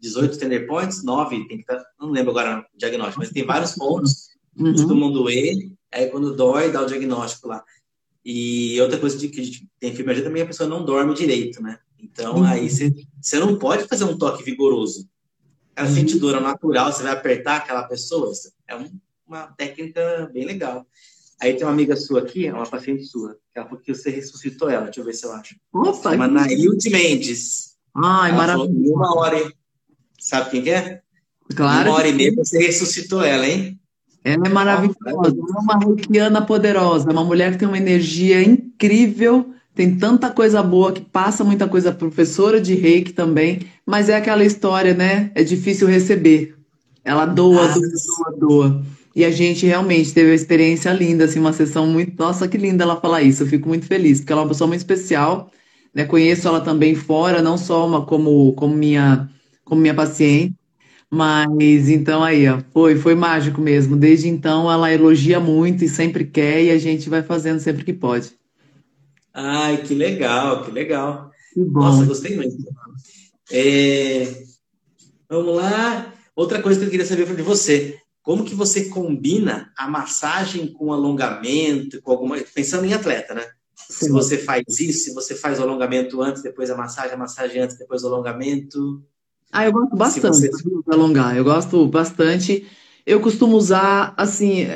18 tender points, 9 tem que estar. Tá, não lembro agora o diagnóstico, mas tem vários pontos uhum. costumam doer. Aí quando dói, dá o diagnóstico lá. E outra coisa de que a gente tem fibromialgia também, a pessoa não dorme direito, né? Então, uhum. aí você, você não pode fazer um toque vigoroso. Ela uhum. sente dor natural, você vai apertar aquela pessoa. É um, uma técnica bem legal. Aí tem uma amiga sua aqui, uma paciente sua, que ela falou que você ressuscitou ela. Deixa eu ver se eu acho. Opa! Chama Nailde Mendes. Ai, maravilhoso. Uma hora. Sabe quem que é? Claro. Uma hora e meia você ressuscitou ela, hein? Ela é maravilhosa, ela é uma reikiana poderosa, uma mulher que tem uma energia incrível, tem tanta coisa boa que passa muita coisa, professora de reiki também, mas é aquela história, né? É difícil receber. Ela doa, doa, doa, doa. E a gente realmente teve uma experiência linda, assim, uma sessão muito. Nossa, que linda ela falar isso. Eu fico muito feliz, porque ela é uma pessoa muito especial. Né? Conheço ela também fora, não só uma como, como, minha, como minha paciente, mas então aí, ó, foi, foi mágico mesmo. Desde então ela elogia muito e sempre quer, e a gente vai fazendo sempre que pode. Ai, que legal, que legal. Que bom. Nossa, gostei muito. É... Vamos lá. Outra coisa que eu queria saber de você. Como que você combina a massagem com alongamento, com alguma. Pensando em atleta, né? Sim. Se você faz isso, se você faz o alongamento antes, depois a massagem, a massagem antes, depois o alongamento. Ah, eu gosto bastante você... de alongar, eu gosto bastante. Eu costumo usar, assim,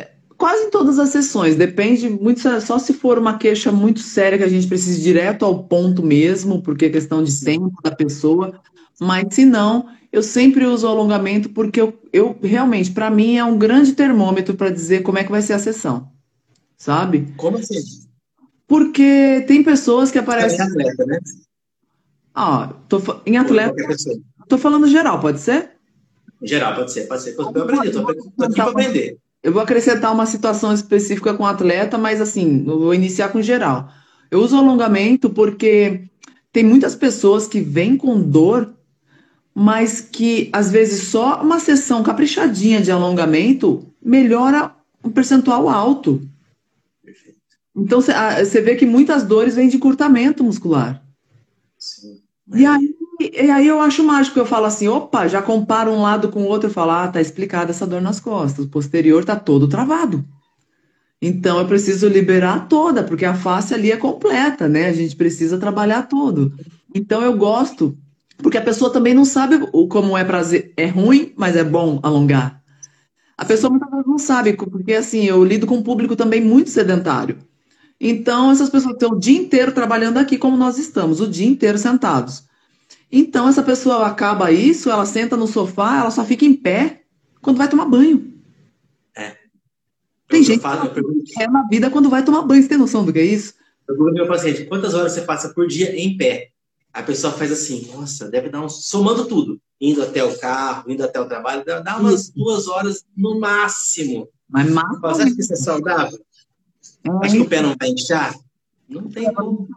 quase em todas as sessões, depende muito, só se for uma queixa muito séria que a gente precisa ir direto ao ponto mesmo, porque é questão de tempo da pessoa, mas se não, eu sempre uso o alongamento porque eu, eu realmente, para mim, é um grande termômetro para dizer como é que vai ser a sessão, sabe? Como assim? Porque tem pessoas que aparecem. Em atleta, né? Ah, tô, em atleta. Tô falando geral, pode ser? Geral, pode ser, pode ser. Eu aprender, tô, tô aqui para aprender. Eu vou acrescentar uma situação específica com atleta, mas assim, eu vou iniciar com geral. Eu uso alongamento porque tem muitas pessoas que vêm com dor, mas que às vezes só uma sessão caprichadinha de alongamento melhora um percentual alto. Então você vê que muitas dores vêm de curtamento muscular. Sim. E aí e aí eu acho mágico, eu falo assim, opa, já comparo um lado com o outro, eu falo, ah, tá explicada essa dor nas costas, o posterior tá todo travado. Então eu preciso liberar toda, porque a face ali é completa, né? A gente precisa trabalhar tudo. Então eu gosto, porque a pessoa também não sabe como é prazer, é ruim, mas é bom alongar. A pessoa muitas vezes não sabe, porque assim, eu lido com um público também muito sedentário. Então essas pessoas estão o dia inteiro trabalhando aqui como nós estamos, o dia inteiro sentados. Então, essa pessoa acaba isso, ela senta no sofá, ela só fica em pé quando vai tomar banho. É. Tem eu gente falo, que é na vida quando vai tomar banho. Você tem noção do que é isso? Eu pergunto meu paciente, quantas horas você passa por dia em pé? A pessoa faz assim, nossa, deve dar um... Somando tudo. Indo até o carro, indo até o trabalho, dá umas isso. duas horas no máximo. Mas máximo. Você acha que isso é saudável? É. Acho que o pé não vai inchar? Não tem como.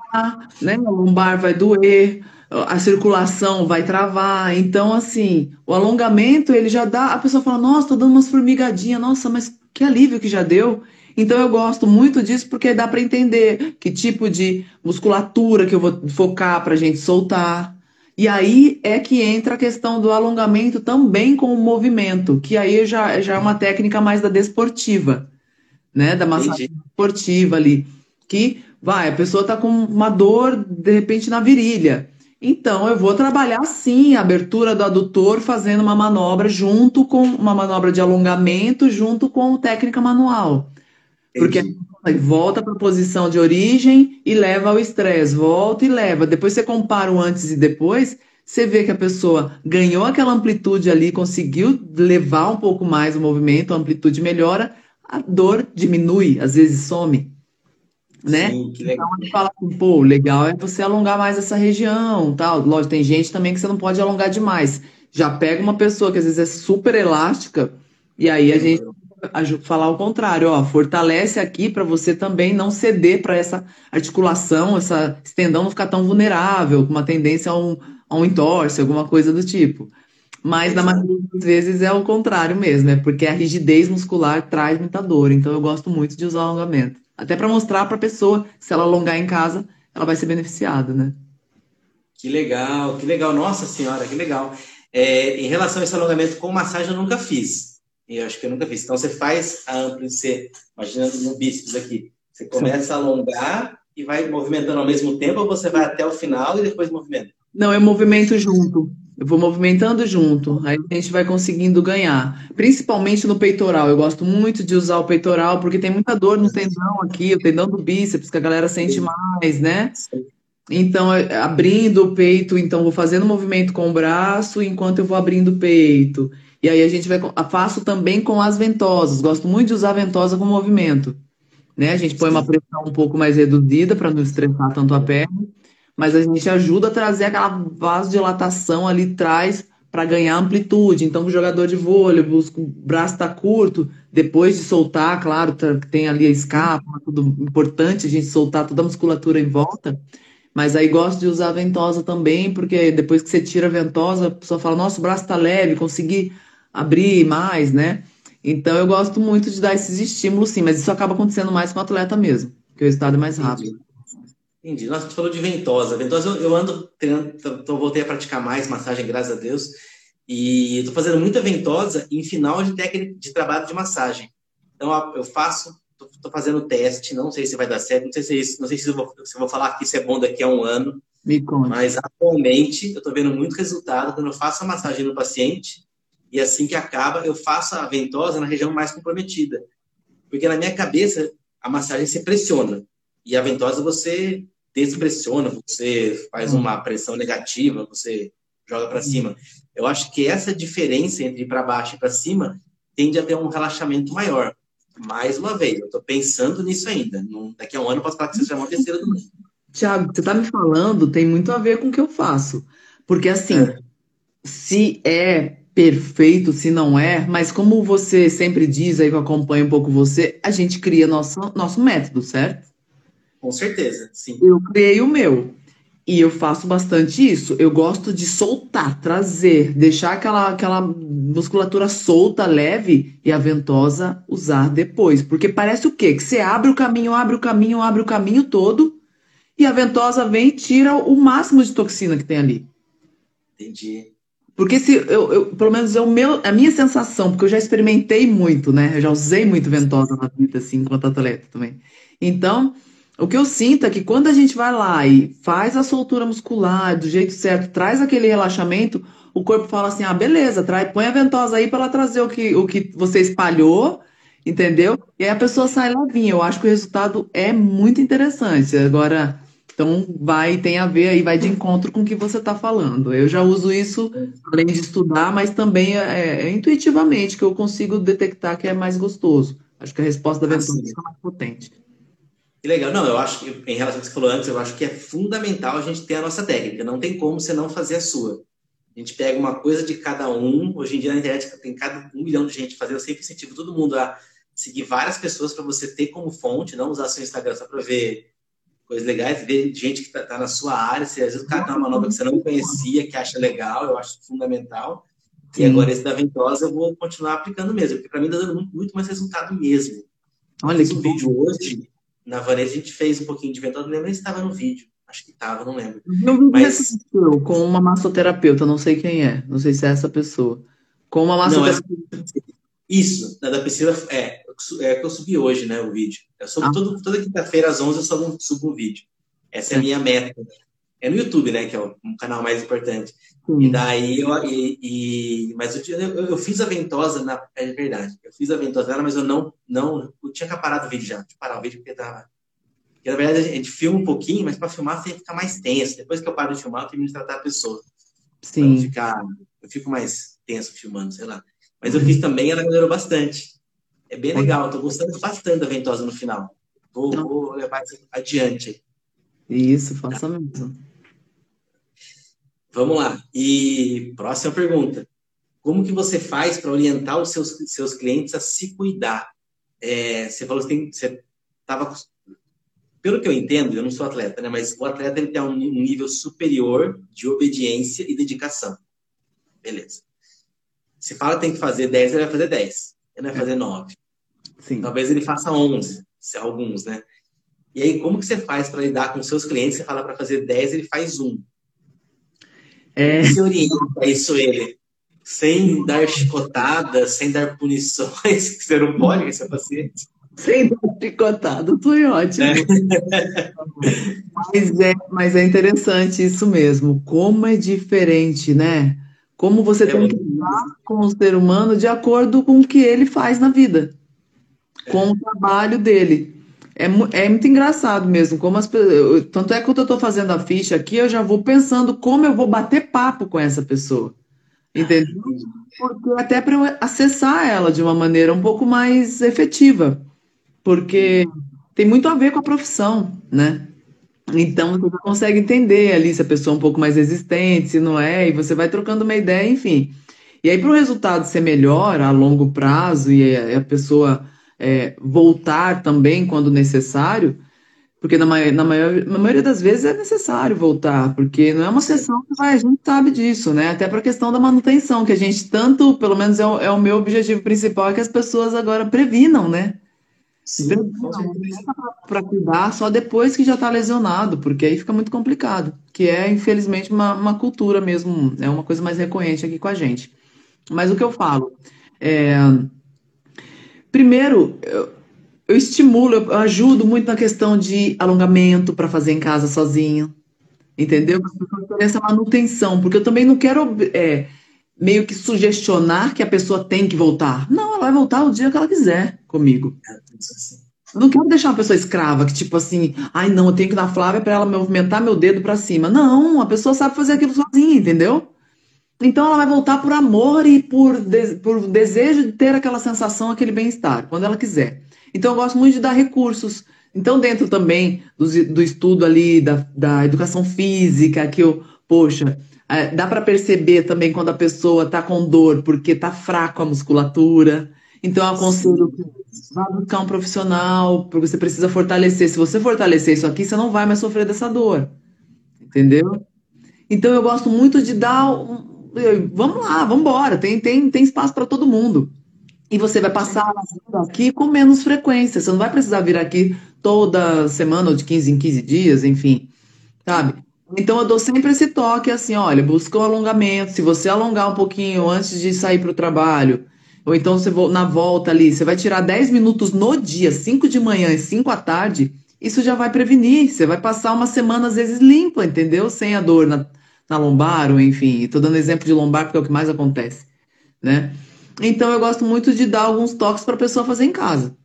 Né? O lombar vai doer a circulação vai travar. Então, assim, o alongamento, ele já dá. A pessoa fala, nossa, tô dando umas formigadinhas, nossa, mas que alívio que já deu. Então, eu gosto muito disso porque dá para entender que tipo de musculatura que eu vou focar para a gente soltar. E aí é que entra a questão do alongamento também com o movimento, que aí já, já é uma técnica mais da desportiva, né? Da massagem esportiva ali, que vai, a pessoa está com uma dor de repente na virilha. Então, eu vou trabalhar sim a abertura do adutor fazendo uma manobra junto com uma manobra de alongamento junto com técnica manual. Porque Entendi. volta para a posição de origem e leva ao estresse, volta e leva. Depois você compara o antes e depois, você vê que a pessoa ganhou aquela amplitude ali, conseguiu levar um pouco mais o movimento, a amplitude melhora, a dor diminui, às vezes some né? Sim, que legal. Então fala assim, pô, legal é você alongar mais essa região, tal. Lógico, tem gente também que você não pode alongar demais. Já pega uma pessoa que às vezes é super elástica e aí a gente falar o contrário, ó, fortalece aqui para você também não ceder para essa articulação, essa estendão não ficar tão vulnerável, com uma tendência a um, a um entorse, alguma coisa do tipo. Mas na maioria das vezes é o contrário mesmo, é porque a rigidez muscular traz muita dor. Então eu gosto muito de usar alongamento. Até para mostrar para a pessoa, se ela alongar em casa, ela vai ser beneficiada, né? Que legal, que legal. Nossa senhora, que legal. É, em relação a esse alongamento com massagem, eu nunca fiz. Eu acho que eu nunca fiz. Então, você faz a amplitude, imaginando no bíceps aqui. Você começa a alongar e vai movimentando ao mesmo tempo ou você vai até o final e depois movimenta? Não, eu movimento junto. Eu vou movimentando junto, aí a gente vai conseguindo ganhar. Principalmente no peitoral. Eu gosto muito de usar o peitoral, porque tem muita dor no tendão aqui, o tendão do bíceps, que a galera sente mais, né? Então, abrindo o peito, então vou fazendo movimento com o braço enquanto eu vou abrindo o peito. E aí a gente vai. Faço também com as ventosas. Gosto muito de usar a ventosa com movimento. Né? A gente põe uma pressão um pouco mais reduzida para não estressar tanto a perna mas a gente ajuda a trazer aquela vasodilatação ali atrás para ganhar amplitude. Então, o jogador de vôlei, o braço está curto, depois de soltar, claro, tá, tem ali a escapa, tudo importante a gente soltar toda a musculatura em volta. Mas aí gosto de usar a ventosa também, porque depois que você tira a ventosa, a pessoa fala, nossa, o braço está leve, consegui abrir mais, né? Então eu gosto muito de dar esses estímulos, sim, mas isso acaba acontecendo mais com o atleta mesmo, que o resultado é mais rápido. Entendi. Nossa, tu falou de ventosa. Ventosa eu, eu ando treinando, então voltei a praticar mais massagem, graças a Deus. E estou fazendo muita ventosa em final de técnica de trabalho de massagem. Então eu faço, estou fazendo teste, não sei se vai dar certo, não sei se, é não sei se, eu, vou, se eu vou falar que isso é bom daqui a um ano. Me conta. Mas atualmente eu estou vendo muito resultado quando eu faço a massagem no paciente e assim que acaba eu faço a ventosa na região mais comprometida. Porque na minha cabeça a massagem se pressiona e a ventosa você despressiona, você faz hum. uma pressão negativa, você joga para cima. Eu acho que essa diferença entre para baixo e para cima tende a ter um relaxamento maior. Mais uma vez, eu estou pensando nisso ainda. Daqui a um ano eu posso falar que você já é uma terceira do mundo. Tiago, você está me falando, tem muito a ver com o que eu faço. Porque assim, é. se é perfeito, se não é, mas como você sempre diz aí que eu acompanho um pouco você, a gente cria nosso, nosso método, certo? Com certeza, sim. Eu criei o meu. E eu faço bastante isso. Eu gosto de soltar, trazer, deixar aquela, aquela musculatura solta, leve e a ventosa usar depois. Porque parece o quê? Que você abre o caminho, abre o caminho, abre o caminho todo e a ventosa vem e tira o máximo de toxina que tem ali. Entendi. Porque se eu, eu, pelo menos é o meu, a minha sensação, porque eu já experimentei muito, né? Eu já usei muito ventosa na vida, assim, enquanto atleta também. Então, o que eu sinto é que quando a gente vai lá e faz a soltura muscular do jeito certo, traz aquele relaxamento, o corpo fala assim: ah, beleza, trai, põe a ventosa aí para ela trazer o que, o que você espalhou, entendeu? E aí a pessoa sai levinha. Eu acho que o resultado é muito interessante. Agora, então vai, tem a ver aí, vai de encontro com o que você está falando. Eu já uso isso além de estudar, mas também é, é, intuitivamente que eu consigo detectar que é mais gostoso. Acho que a resposta da ventosa é mais potente. Que legal. Não, eu acho que, em relação ao que você falou antes, eu acho que é fundamental a gente ter a nossa técnica. Não tem como você não fazer a sua. A gente pega uma coisa de cada um. Hoje em dia na internet tem cada um milhão de gente fazer. Eu sempre incentivo todo mundo a seguir várias pessoas para você ter como fonte, não usar seu Instagram só para ver coisas legais, ver gente que está tá na sua área. Se às vezes o cara tem uma manobra que você não conhecia, que acha legal, eu acho fundamental. E agora esse da ventosa eu vou continuar aplicando mesmo, porque para mim está dando muito, muito mais resultado mesmo. Olha que um vídeo hoje na Vanessa a gente fez um pouquinho de ventosa, não lembro se estava no vídeo. Acho que estava, não lembro. Vi Mas... com uma massoterapeuta, não sei quem é, não sei se é essa pessoa. Com uma massoterapeuta. Não, essa... Isso, da Priscila, é, é que eu subi hoje, né, o vídeo. Eu subo ah. todo, toda quinta-feira às 11 eu subo, subo um vídeo. Essa é a minha meta. É no YouTube, né, que é o canal mais importante. E daí eu. E, e mas eu, eu, eu, fiz a ventosa, na, é verdade. Eu fiz a ventosa nela, mas eu não. não eu tinha que parar o vídeo já. Tinha parar o vídeo porque tava. Porque, na verdade, a gente filma um pouquinho, mas para filmar tem que ficar mais tenso. Depois que eu paro de filmar, eu termino de tratar a pessoa. Sim. Ficar, eu fico mais tenso filmando, sei lá. Mas eu fiz também, ela melhorou bastante. É bem legal, tô gostando bastante da ventosa no final. Vou, vou levar isso adiante. Isso, faça mesmo. Vamos lá. E próxima pergunta. Como que você faz para orientar os seus, seus clientes a se cuidar? É, você falou que você estava pelo que eu entendo, eu não sou atleta, né? Mas o atleta ele tem um nível superior de obediência e dedicação. Beleza. Se fala que tem que fazer 10, ele vai fazer 10. Ele vai fazer 9. Sim. Talvez ele faça 11, se alguns, né? E aí, como que você faz para lidar com seus clientes? Você fala para fazer 10, ele faz 1. É... Você orienta isso ele? Sem dar chicotadas, sem dar punições, que você não pode seu paciente? Sem dar picotado, foi ótimo. É. Mas, é, mas é interessante isso mesmo. Como é diferente, né? Como você é tem que lidar com o ser humano de acordo com o que ele faz na vida, com o trabalho dele. É, é muito engraçado mesmo. Como as, tanto é que quando eu estou fazendo a ficha aqui, eu já vou pensando como eu vou bater papo com essa pessoa. Entendeu? Porque até para eu acessar ela de uma maneira um pouco mais efetiva porque tem muito a ver com a profissão, né? Então você consegue entender ali se a pessoa é um pouco mais resistente, se não é, e você vai trocando uma ideia, enfim. E aí, para o resultado ser melhor a longo prazo e a, pessoa é, voltar também quando necessário, porque na, na, maior, na maioria das vezes é necessário voltar, porque não é uma sessão que vai, a gente sabe disso, né? Até para a questão da manutenção, que a gente tanto, pelo menos é o, é o meu objetivo principal, é que as pessoas agora previnam, né? para cuidar só depois que já está lesionado, porque aí fica muito complicado. Que é, infelizmente, uma, uma cultura mesmo, é uma coisa mais recorrente aqui com a gente. Mas o que eu falo? É, primeiro, eu, eu estimulo, eu ajudo muito na questão de alongamento para fazer em casa sozinho. Entendeu? Essa manutenção, porque eu também não quero é, meio que sugestionar que a pessoa tem que voltar. Não, ela vai voltar o dia que ela quiser comigo. Não quero deixar uma pessoa escrava, que tipo assim, ai não, eu tenho que dar Flávia para ela movimentar meu dedo para cima. Não, a pessoa sabe fazer aquilo sozinha, entendeu? Então ela vai voltar por amor e por, de, por desejo de ter aquela sensação, aquele bem-estar, quando ela quiser. Então eu gosto muito de dar recursos. Então, dentro também do, do estudo ali da, da educação física, que eu, poxa, é, dá para perceber também quando a pessoa está com dor, porque está fraco a musculatura. Então, eu aconselho que vá buscar um profissional, porque você precisa fortalecer. Se você fortalecer isso aqui, você não vai mais sofrer dessa dor. Entendeu? Então, eu gosto muito de dar. Um... Vamos lá, vamos embora. Tem, tem, tem espaço para todo mundo. E você vai passar aqui com menos frequência. Você não vai precisar vir aqui toda semana ou de 15 em 15 dias, enfim. Sabe? Então eu dou sempre esse toque assim, olha, busca o alongamento. Se você alongar um pouquinho antes de sair para o trabalho, ou então você na volta ali, você vai tirar 10 minutos no dia, 5 de manhã e 5 à tarde, isso já vai prevenir. Você vai passar uma semana, às vezes, limpa, entendeu? Sem a dor na, na lombar, ou enfim. Estou dando exemplo de lombar porque é o que mais acontece, né? Então eu gosto muito de dar alguns toques para a pessoa fazer em casa.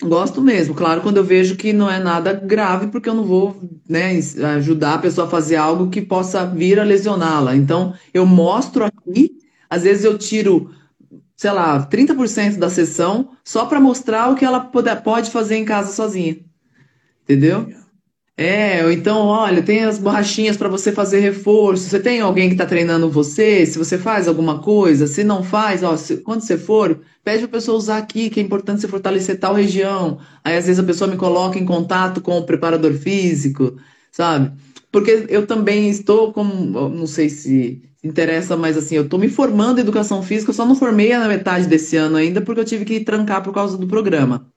Gosto mesmo, claro, quando eu vejo que não é nada grave, porque eu não vou né, ajudar a pessoa a fazer algo que possa vir a lesioná-la. Então, eu mostro aqui, às vezes eu tiro, sei lá, 30% da sessão só para mostrar o que ela pode, fazer em casa sozinha. Entendeu? É, ou então, olha, tem as borrachinhas para você fazer reforço. Você tem alguém que está treinando você? Se você faz alguma coisa, se não faz, ó, se, quando você for, pede para a pessoa usar aqui, que é importante você fortalecer tal região. Aí, às vezes, a pessoa me coloca em contato com o preparador físico, sabe? Porque eu também estou com, não sei se interessa, mas assim, eu estou me formando em educação física, eu só não formei na metade desse ano ainda, porque eu tive que trancar por causa do programa.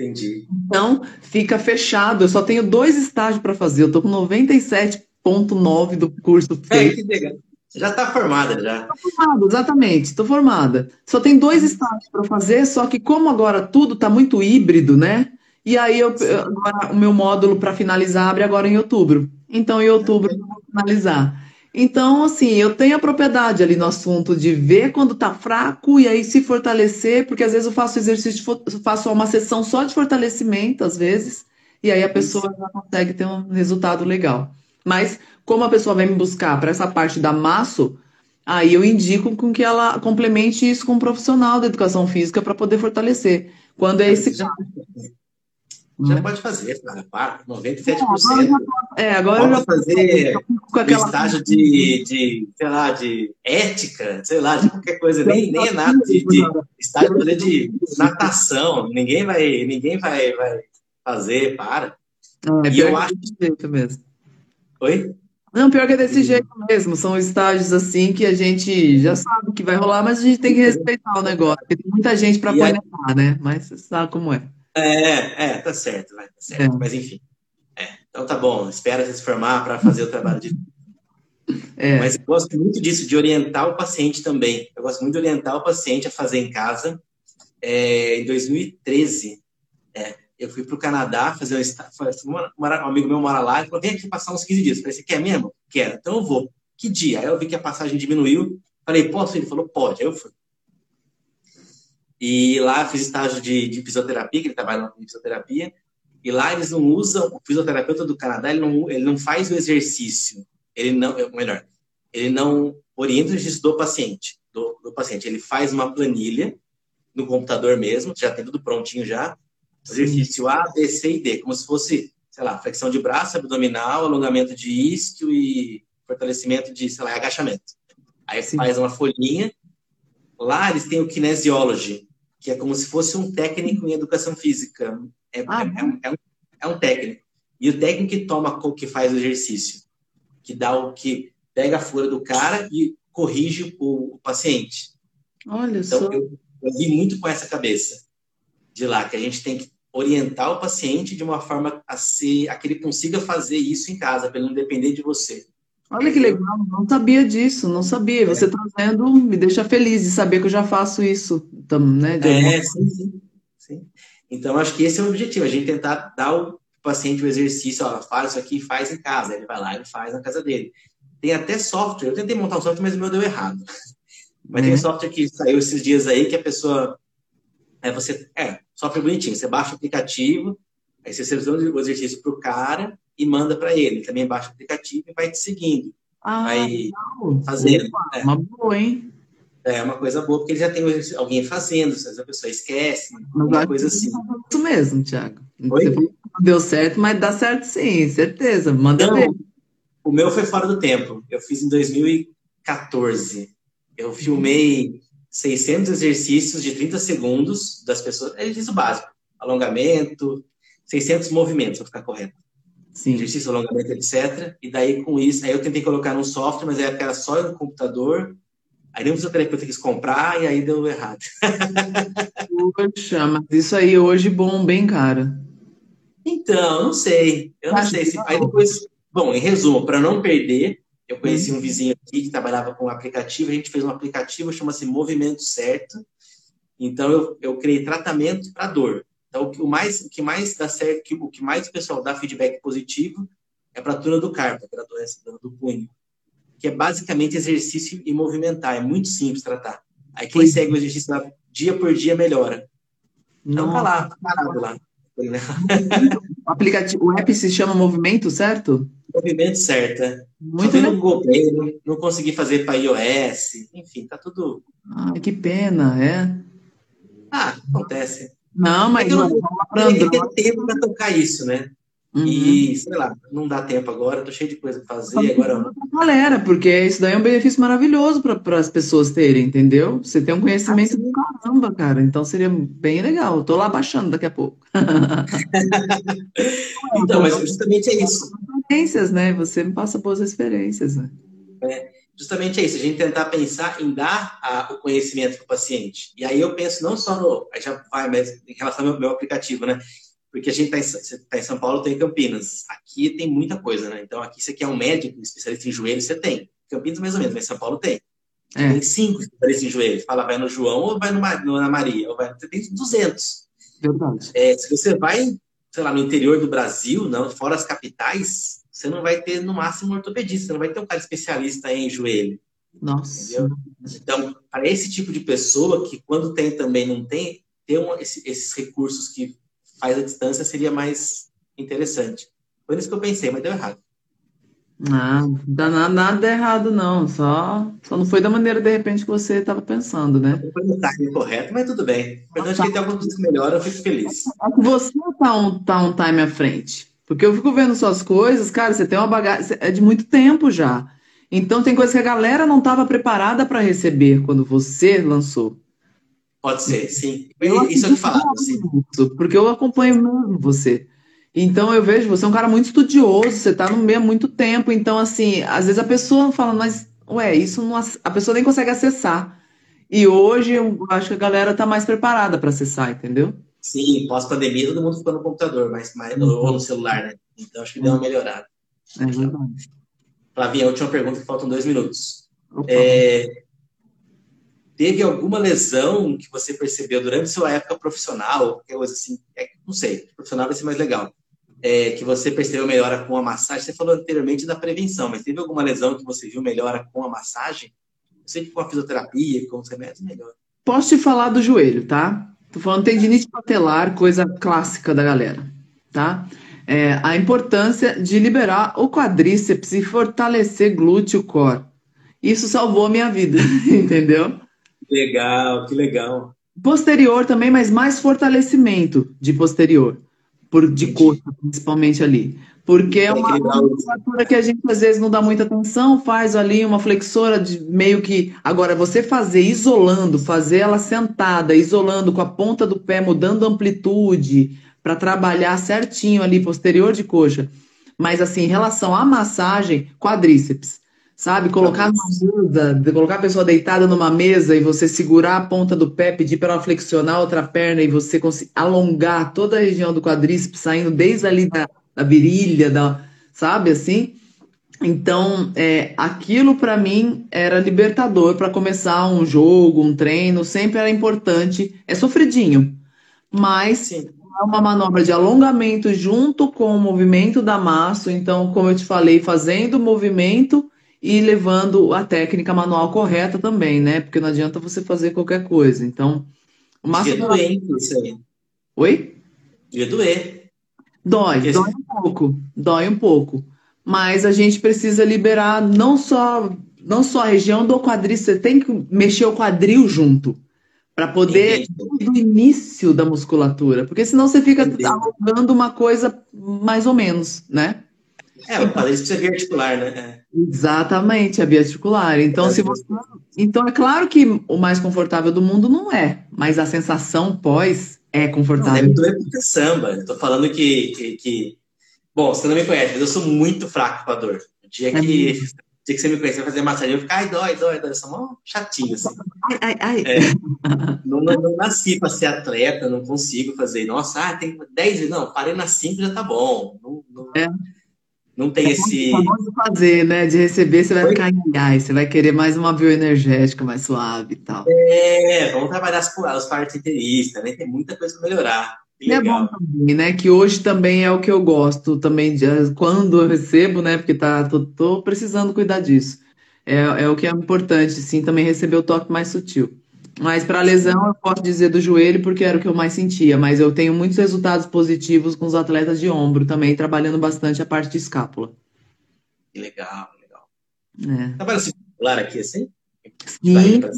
Entendi. Então, fica fechado. Eu só tenho dois estágios para fazer. Eu estou com 97,9 do curso feito. É, que legal. Já está formada, já. Estou formada, exatamente, estou formada. Só tem dois estágios para fazer, só que como agora tudo está muito híbrido, né? E aí eu, agora, o meu módulo para finalizar abre agora em outubro. Então, em outubro eu vou finalizar. Então, assim, eu tenho a propriedade ali no assunto de ver quando está fraco e aí se fortalecer, porque às vezes eu faço exercício, faço uma sessão só de fortalecimento, às vezes, e aí a pessoa já consegue ter um resultado legal. Mas como a pessoa vai me buscar para essa parte da maço, aí eu indico com que ela complemente isso com um profissional da educação física para poder fortalecer. Quando é esse caso. Já né? pode fazer, cara. Para, 97%. Não, é, agora pode fazer com aquela... estágio de, de, sei lá, de ética, sei lá, de qualquer coisa, nem, nem é nada, de, de estágio de natação. Ninguém vai, ninguém vai, vai fazer, para. É, e eu acho. Jeito mesmo. Oi? Não, pior que é desse jeito mesmo. São estágios assim que a gente já sabe que vai rolar, mas a gente tem que respeitar o negócio. Porque tem muita gente para apanhar, né? Mas você sabe como é. É, é, tá certo, vai, tá certo. É. Mas enfim. É, então tá bom, espera se formar para fazer o trabalho de. É. Mas eu gosto muito disso, de orientar o paciente também. Eu gosto muito de orientar o paciente a fazer em casa. É, em 2013, é, eu fui para o Canadá fazer um, um, amigo meu mora lá e falou: vem aqui passar uns 15 dias. Eu falei: você quer mesmo? Quero. Então eu vou. Que dia? Aí eu vi que a passagem diminuiu. Falei: posso? Ele falou: pode. Aí eu fui. E lá fiz estágio de, de fisioterapia, que ele trabalha em fisioterapia. E lá eles não usam, o fisioterapeuta do Canadá, ele não, ele não faz o exercício. Ele não, melhor, ele não orienta o exercício do paciente. Do, do paciente. Ele faz uma planilha no computador mesmo, já tem tudo prontinho já exercício A, B, C e D, como se fosse, sei lá, flexão de braço, abdominal, alongamento de isquio e fortalecimento de, sei lá, agachamento. Aí você faz uma folhinha. Lá eles têm o kinesiology, que é como se fosse um técnico em educação física. É, ah, é, é, um, é, um, é um técnico. E o técnico que toma, que faz o exercício, que dá o que pega a folha do cara e corrige o, o paciente. Olha então, só. Eu, eu vi muito com essa cabeça de lá, que a gente tem que orientar o paciente de uma forma a, ser, a que ele consiga fazer isso em casa, para ele não depender de você. Olha que legal, não sabia disso, não sabia. Você está é. vendo, me deixa feliz de saber que eu já faço isso, né? É, sim, sim, sim. Então, acho que esse é o objetivo, a gente tentar dar o paciente o exercício, ó, faz isso aqui faz em casa. Ele vai lá e faz na casa dele. Tem até software, eu tentei montar um software, mas o meu deu errado. Mas é. tem um software que saiu esses dias aí que a pessoa é, você é, software bonitinho. Você baixa o aplicativo, aí você seleciona o exercício para o cara e manda para ele. Também baixa o aplicativo e vai te seguindo. Ah, vai legal. fazendo. Opa, é. Uma boa, hein? É uma coisa boa, porque ele já tem alguém fazendo, às vezes a pessoa esquece, uma coisa assim. Isso mesmo, Thiago. Oi? Deu certo, mas dá certo sim, certeza. Manda Não, ver. O meu foi fora do tempo. Eu fiz em 2014. Eu filmei 600 exercícios de 30 segundos das pessoas. É exercício básico. Alongamento, 600 movimentos, para ficar correto. Sim. Exercício, alongamento, etc. E daí, com isso, aí eu tentei colocar num software, mas na época era só no computador. Aí nem o fisioterapeuta quis comprar e aí deu errado. Poxa, mas isso aí hoje bom, bem caro. Então, não sei. Eu não Acho sei. Se... Aí depois, bom, em resumo, para não perder, eu conheci um vizinho aqui que trabalhava com um aplicativo, a gente fez um aplicativo, chama-se Movimento Certo. Então, eu, eu criei tratamento para dor. Então, o que, mais, o que mais dá certo, o que mais o pessoal dá feedback positivo é para a turma do carpo, para a doença do punho, que é basicamente exercício e movimentar. É muito simples tratar. Aí quem Foi. segue o exercício lá, dia por dia melhora. Então tá lá, parado lá. O aplicativo, o app se chama Movimento, certo? movimento certo. É. Muito Só no Google Play, não, não consegui fazer para iOS, enfim, tá tudo. Ah, que pena, é. Ah, acontece. Não, mas é não, ter tempo para tocar isso, né? Uhum. E, sei lá, não dá tempo agora, tô cheio de coisa para fazer agora. Galera, porque isso daí é um benefício maravilhoso para as pessoas terem, entendeu? Você tem um conhecimento do caramba, cara. Então seria bem legal. tô lá baixando daqui a pouco. então, mas justamente é isso experiências, né? Você me passa boas experiências, né? É, justamente é isso, a gente tentar pensar em dar a, o conhecimento para o paciente. E aí eu penso não só no. Aí já vai, mas em relação ao meu, meu aplicativo, né? Porque a gente está em, tá em, São Paulo, tem Campinas. Aqui tem muita coisa, né? Então aqui você quer um médico especialista em joelho, você tem. Campinas mais ou menos, mas São Paulo tem. É. Tem cinco dores em joelho. Fala, vai no João ou vai no, no, na Maria? Ou vai, tem 200. Verdade. É, se você vai, sei lá, no interior do Brasil, não, fora as capitais, você não vai ter, no máximo, um ortopedista. Você não vai ter um cara especialista em joelho. Nossa. Entendeu? Então, para esse tipo de pessoa, que quando tem também não tem, ter um, esse, esses recursos que faz a distância seria mais interessante. Foi isso que eu pensei, mas deu errado. Ah, não dá nada, nada errado, não. Só, só não foi da maneira, de repente, que você estava pensando, né? Não foi no time correto, mas tudo bem. Mas acho que tem alguma coisa que melhora, eu fico feliz. Você tá um, tá um time à frente. Porque eu fico vendo suas coisas, cara, você tem uma bagagem. É de muito tempo já. Então tem coisas que a galera não estava preparada para receber quando você lançou. Pode ser, sim. Eu Isso é que falava, sim. Porque eu acompanho mesmo você. Então eu vejo, você é um cara muito estudioso, você está no meio há muito tempo, então assim, às vezes a pessoa fala, mas ué, isso não, a pessoa nem consegue acessar. E hoje eu acho que a galera está mais preparada para acessar, entendeu? Sim, pós-pandemia todo mundo ficou no computador, mas, mas uhum. ou no celular, né? Então acho que deu uma melhorada. É verdade. Flavinha, a última pergunta que faltam dois minutos. É, teve alguma lesão que você percebeu durante sua época profissional, coisa assim, é, não sei, profissional vai ser mais legal, é, que você percebeu melhora com a massagem? Você falou anteriormente da prevenção, mas teve alguma lesão que você viu melhora com a massagem? Eu sei que com a fisioterapia, com os remédios, melhor. Posso te falar do joelho, tá? Tô falando tendinite patelar, coisa clássica da galera, tá? É, a importância de liberar o quadríceps e fortalecer glúteo core. Isso salvou a minha vida, entendeu? Legal, que legal. Posterior também, mas mais fortalecimento de posterior, por de coxa, principalmente ali. Porque é uma musculatura que a gente às vezes não dá muita atenção, faz ali uma flexora de meio que. Agora, você fazer isolando, fazer ela sentada, isolando com a ponta do pé, mudando amplitude, para trabalhar certinho ali, posterior de coxa. Mas assim, em relação à massagem, quadríceps sabe? Colocar mesa, colocar a pessoa deitada numa mesa e você segurar a ponta do pé, pedir para ela flexionar a outra perna e você conseguir alongar toda a região do quadríceps, saindo desde ali da, da virilha, da, sabe assim? Então, é, aquilo para mim era libertador para começar um jogo, um treino, sempre era importante. É sofridinho, mas Sim. é uma manobra de alongamento junto com o movimento da massa. Então, como eu te falei, fazendo o movimento e levando a técnica manual correta também, né? Porque não adianta você fazer qualquer coisa. Então, o máximo. Devia doer, isso aí. Oi? Devia doer. Dói, Porque dói um pouco, dói um pouco. Mas a gente precisa liberar não só, não só a região do quadril, você tem que mexer o quadril junto para poder do início da musculatura, porque senão você fica alongando uma coisa mais ou menos, né? É, o quadríceps é biarticular, né? É. Exatamente, é biarticular. Então, é se você... então, é claro que o mais confortável do mundo não é, mas a sensação pós é confortável. Não, é porque samba. Estou falando que, que, que, Bom, você não me conhece, mas eu sou muito fraco para dor. O dia é que, dia que você me conhecer fazer massagem, eu fico, ai, dói, dói, dói. Eu sou mó chatinho, assim. Ai, ai, ai. É, não, não, não, nasci para ser atleta, não consigo fazer. Nossa, ah, tem 10 vezes. Não, parei nas 5 já tá bom. Não, não... É. Não tem é esse. de fazer, né? De receber, você vai Oi? ficar em gás, você vai querer mais uma bioenergética mais suave e tal. É, vamos trabalhar as, as partes interistas, né? Tem muita coisa para melhorar. Que é bom também, né? Que hoje também é o que eu gosto também de, quando eu recebo, né? Porque tá, tô, tô precisando cuidar disso. É, é o que é importante, sim, também receber o toque mais sutil. Mas para lesão, eu posso dizer do joelho porque era o que eu mais sentia. Mas eu tenho muitos resultados positivos com os atletas de ombro também, trabalhando bastante a parte de escápula. Que legal, legal. É. Trabalha circular aqui assim? Sim. Tá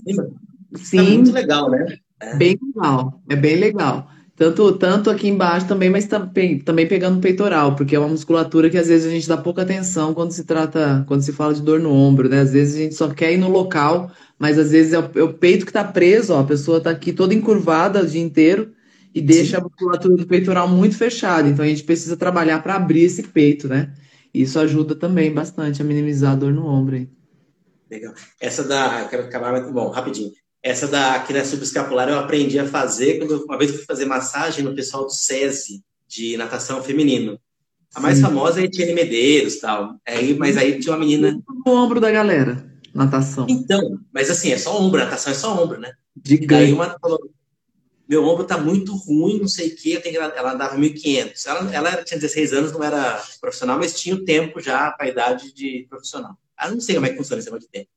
Sim. Tá muito legal, né? É. Bem legal, é bem legal. Tanto, tanto aqui embaixo também, mas também, também pegando peitoral, porque é uma musculatura que às vezes a gente dá pouca atenção quando se trata, quando se fala de dor no ombro, né? Às vezes a gente só quer ir no local, mas às vezes é o, é o peito que está preso, ó, a pessoa está aqui toda encurvada o dia inteiro e deixa Sim. a musculatura do peitoral muito fechada. Então a gente precisa trabalhar para abrir esse peito, né? Isso ajuda também bastante a minimizar a dor no ombro. Legal. Essa da. Quero acabar, bom, rapidinho. Essa da aqui na subescapular eu aprendi a fazer quando uma vez eu fui fazer massagem no pessoal do SESI, de natação feminino. A mais Sim. famosa é a Etienne Medeiros tal. Aí, mas aí tinha uma menina. O ombro da galera, natação. Então, mas assim, é só ombro, natação é só ombro, né? De Aí uma falou: meu ombro tá muito ruim, não sei o que, eu tenho que... ela andava 1.500. Ela, ela tinha 16 anos, não era profissional, mas tinha o tempo já para a idade de profissional. Eu não sei como é que funciona esse negócio de tempo.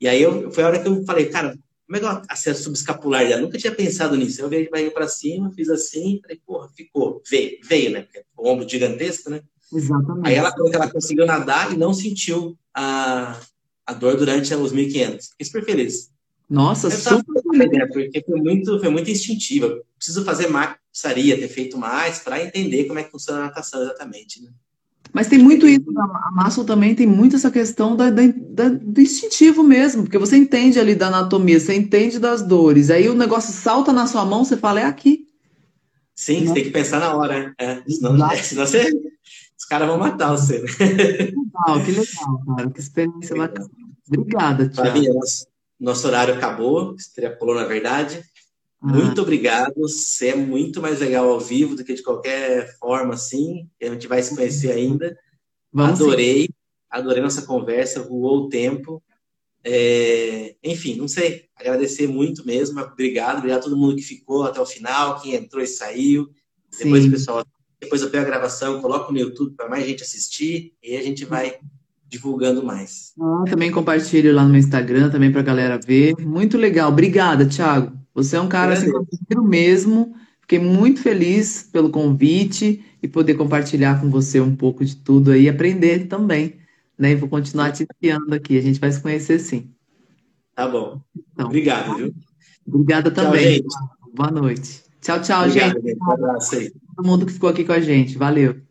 E aí eu, foi a hora que eu falei, cara, como é que eu acesso subescapular? Eu nunca tinha pensado nisso. Eu veio a barriga para cima, fiz assim, falei, porra, ficou. Veio, veio, né? Porque o ombro gigantesco, né? Exatamente. Aí ela falou que ela conseguiu nadar e não sentiu a, a dor durante os 1.500. Fiquei super feliz. Nossa, eu super feliz. Né? Porque foi muito, foi muito instintiva. Preciso fazer mais, precisaria ter feito mais para entender como é que funciona a natação exatamente, né? Mas tem muito isso, a Muscle também tem muito essa questão da, da, da, do instintivo mesmo, porque você entende ali da anatomia, você entende das dores, aí o negócio salta na sua mão, você fala, é aqui. Sim, você tem que pensar na hora, é, senão, senão você, os caras vão matar você. Que legal, que legal, cara, que experiência bacana. Obrigada, Tiago. Nosso, nosso horário acabou, extrapolou na verdade. Muito ah. obrigado. Você é muito mais legal ao vivo do que de qualquer forma, assim. A gente vai se conhecer ainda. Vamos adorei, sim. adorei nossa conversa, voou o tempo. É... enfim, não sei, agradecer muito mesmo. Obrigado, obrigado a todo mundo que ficou até o final, quem entrou e saiu. Depois o pessoal, depois eu pego a gravação, coloco no YouTube para mais gente assistir e a gente vai divulgando mais. Ah, também compartilho lá no meu Instagram também para a galera ver. Muito legal. Obrigada, Thiago. Você é um cara assim, eu mesmo. Fiquei muito feliz pelo convite e poder compartilhar com você um pouco de tudo aí, aprender também. Né? E vou continuar te enviando aqui. A gente vai se conhecer sim. Tá bom. Então, Obrigado, viu? Obrigada também. Tchau, Boa noite. Tchau, tchau, Obrigado, gente. gente. Um abraço aí. Todo mundo que ficou aqui com a gente. Valeu.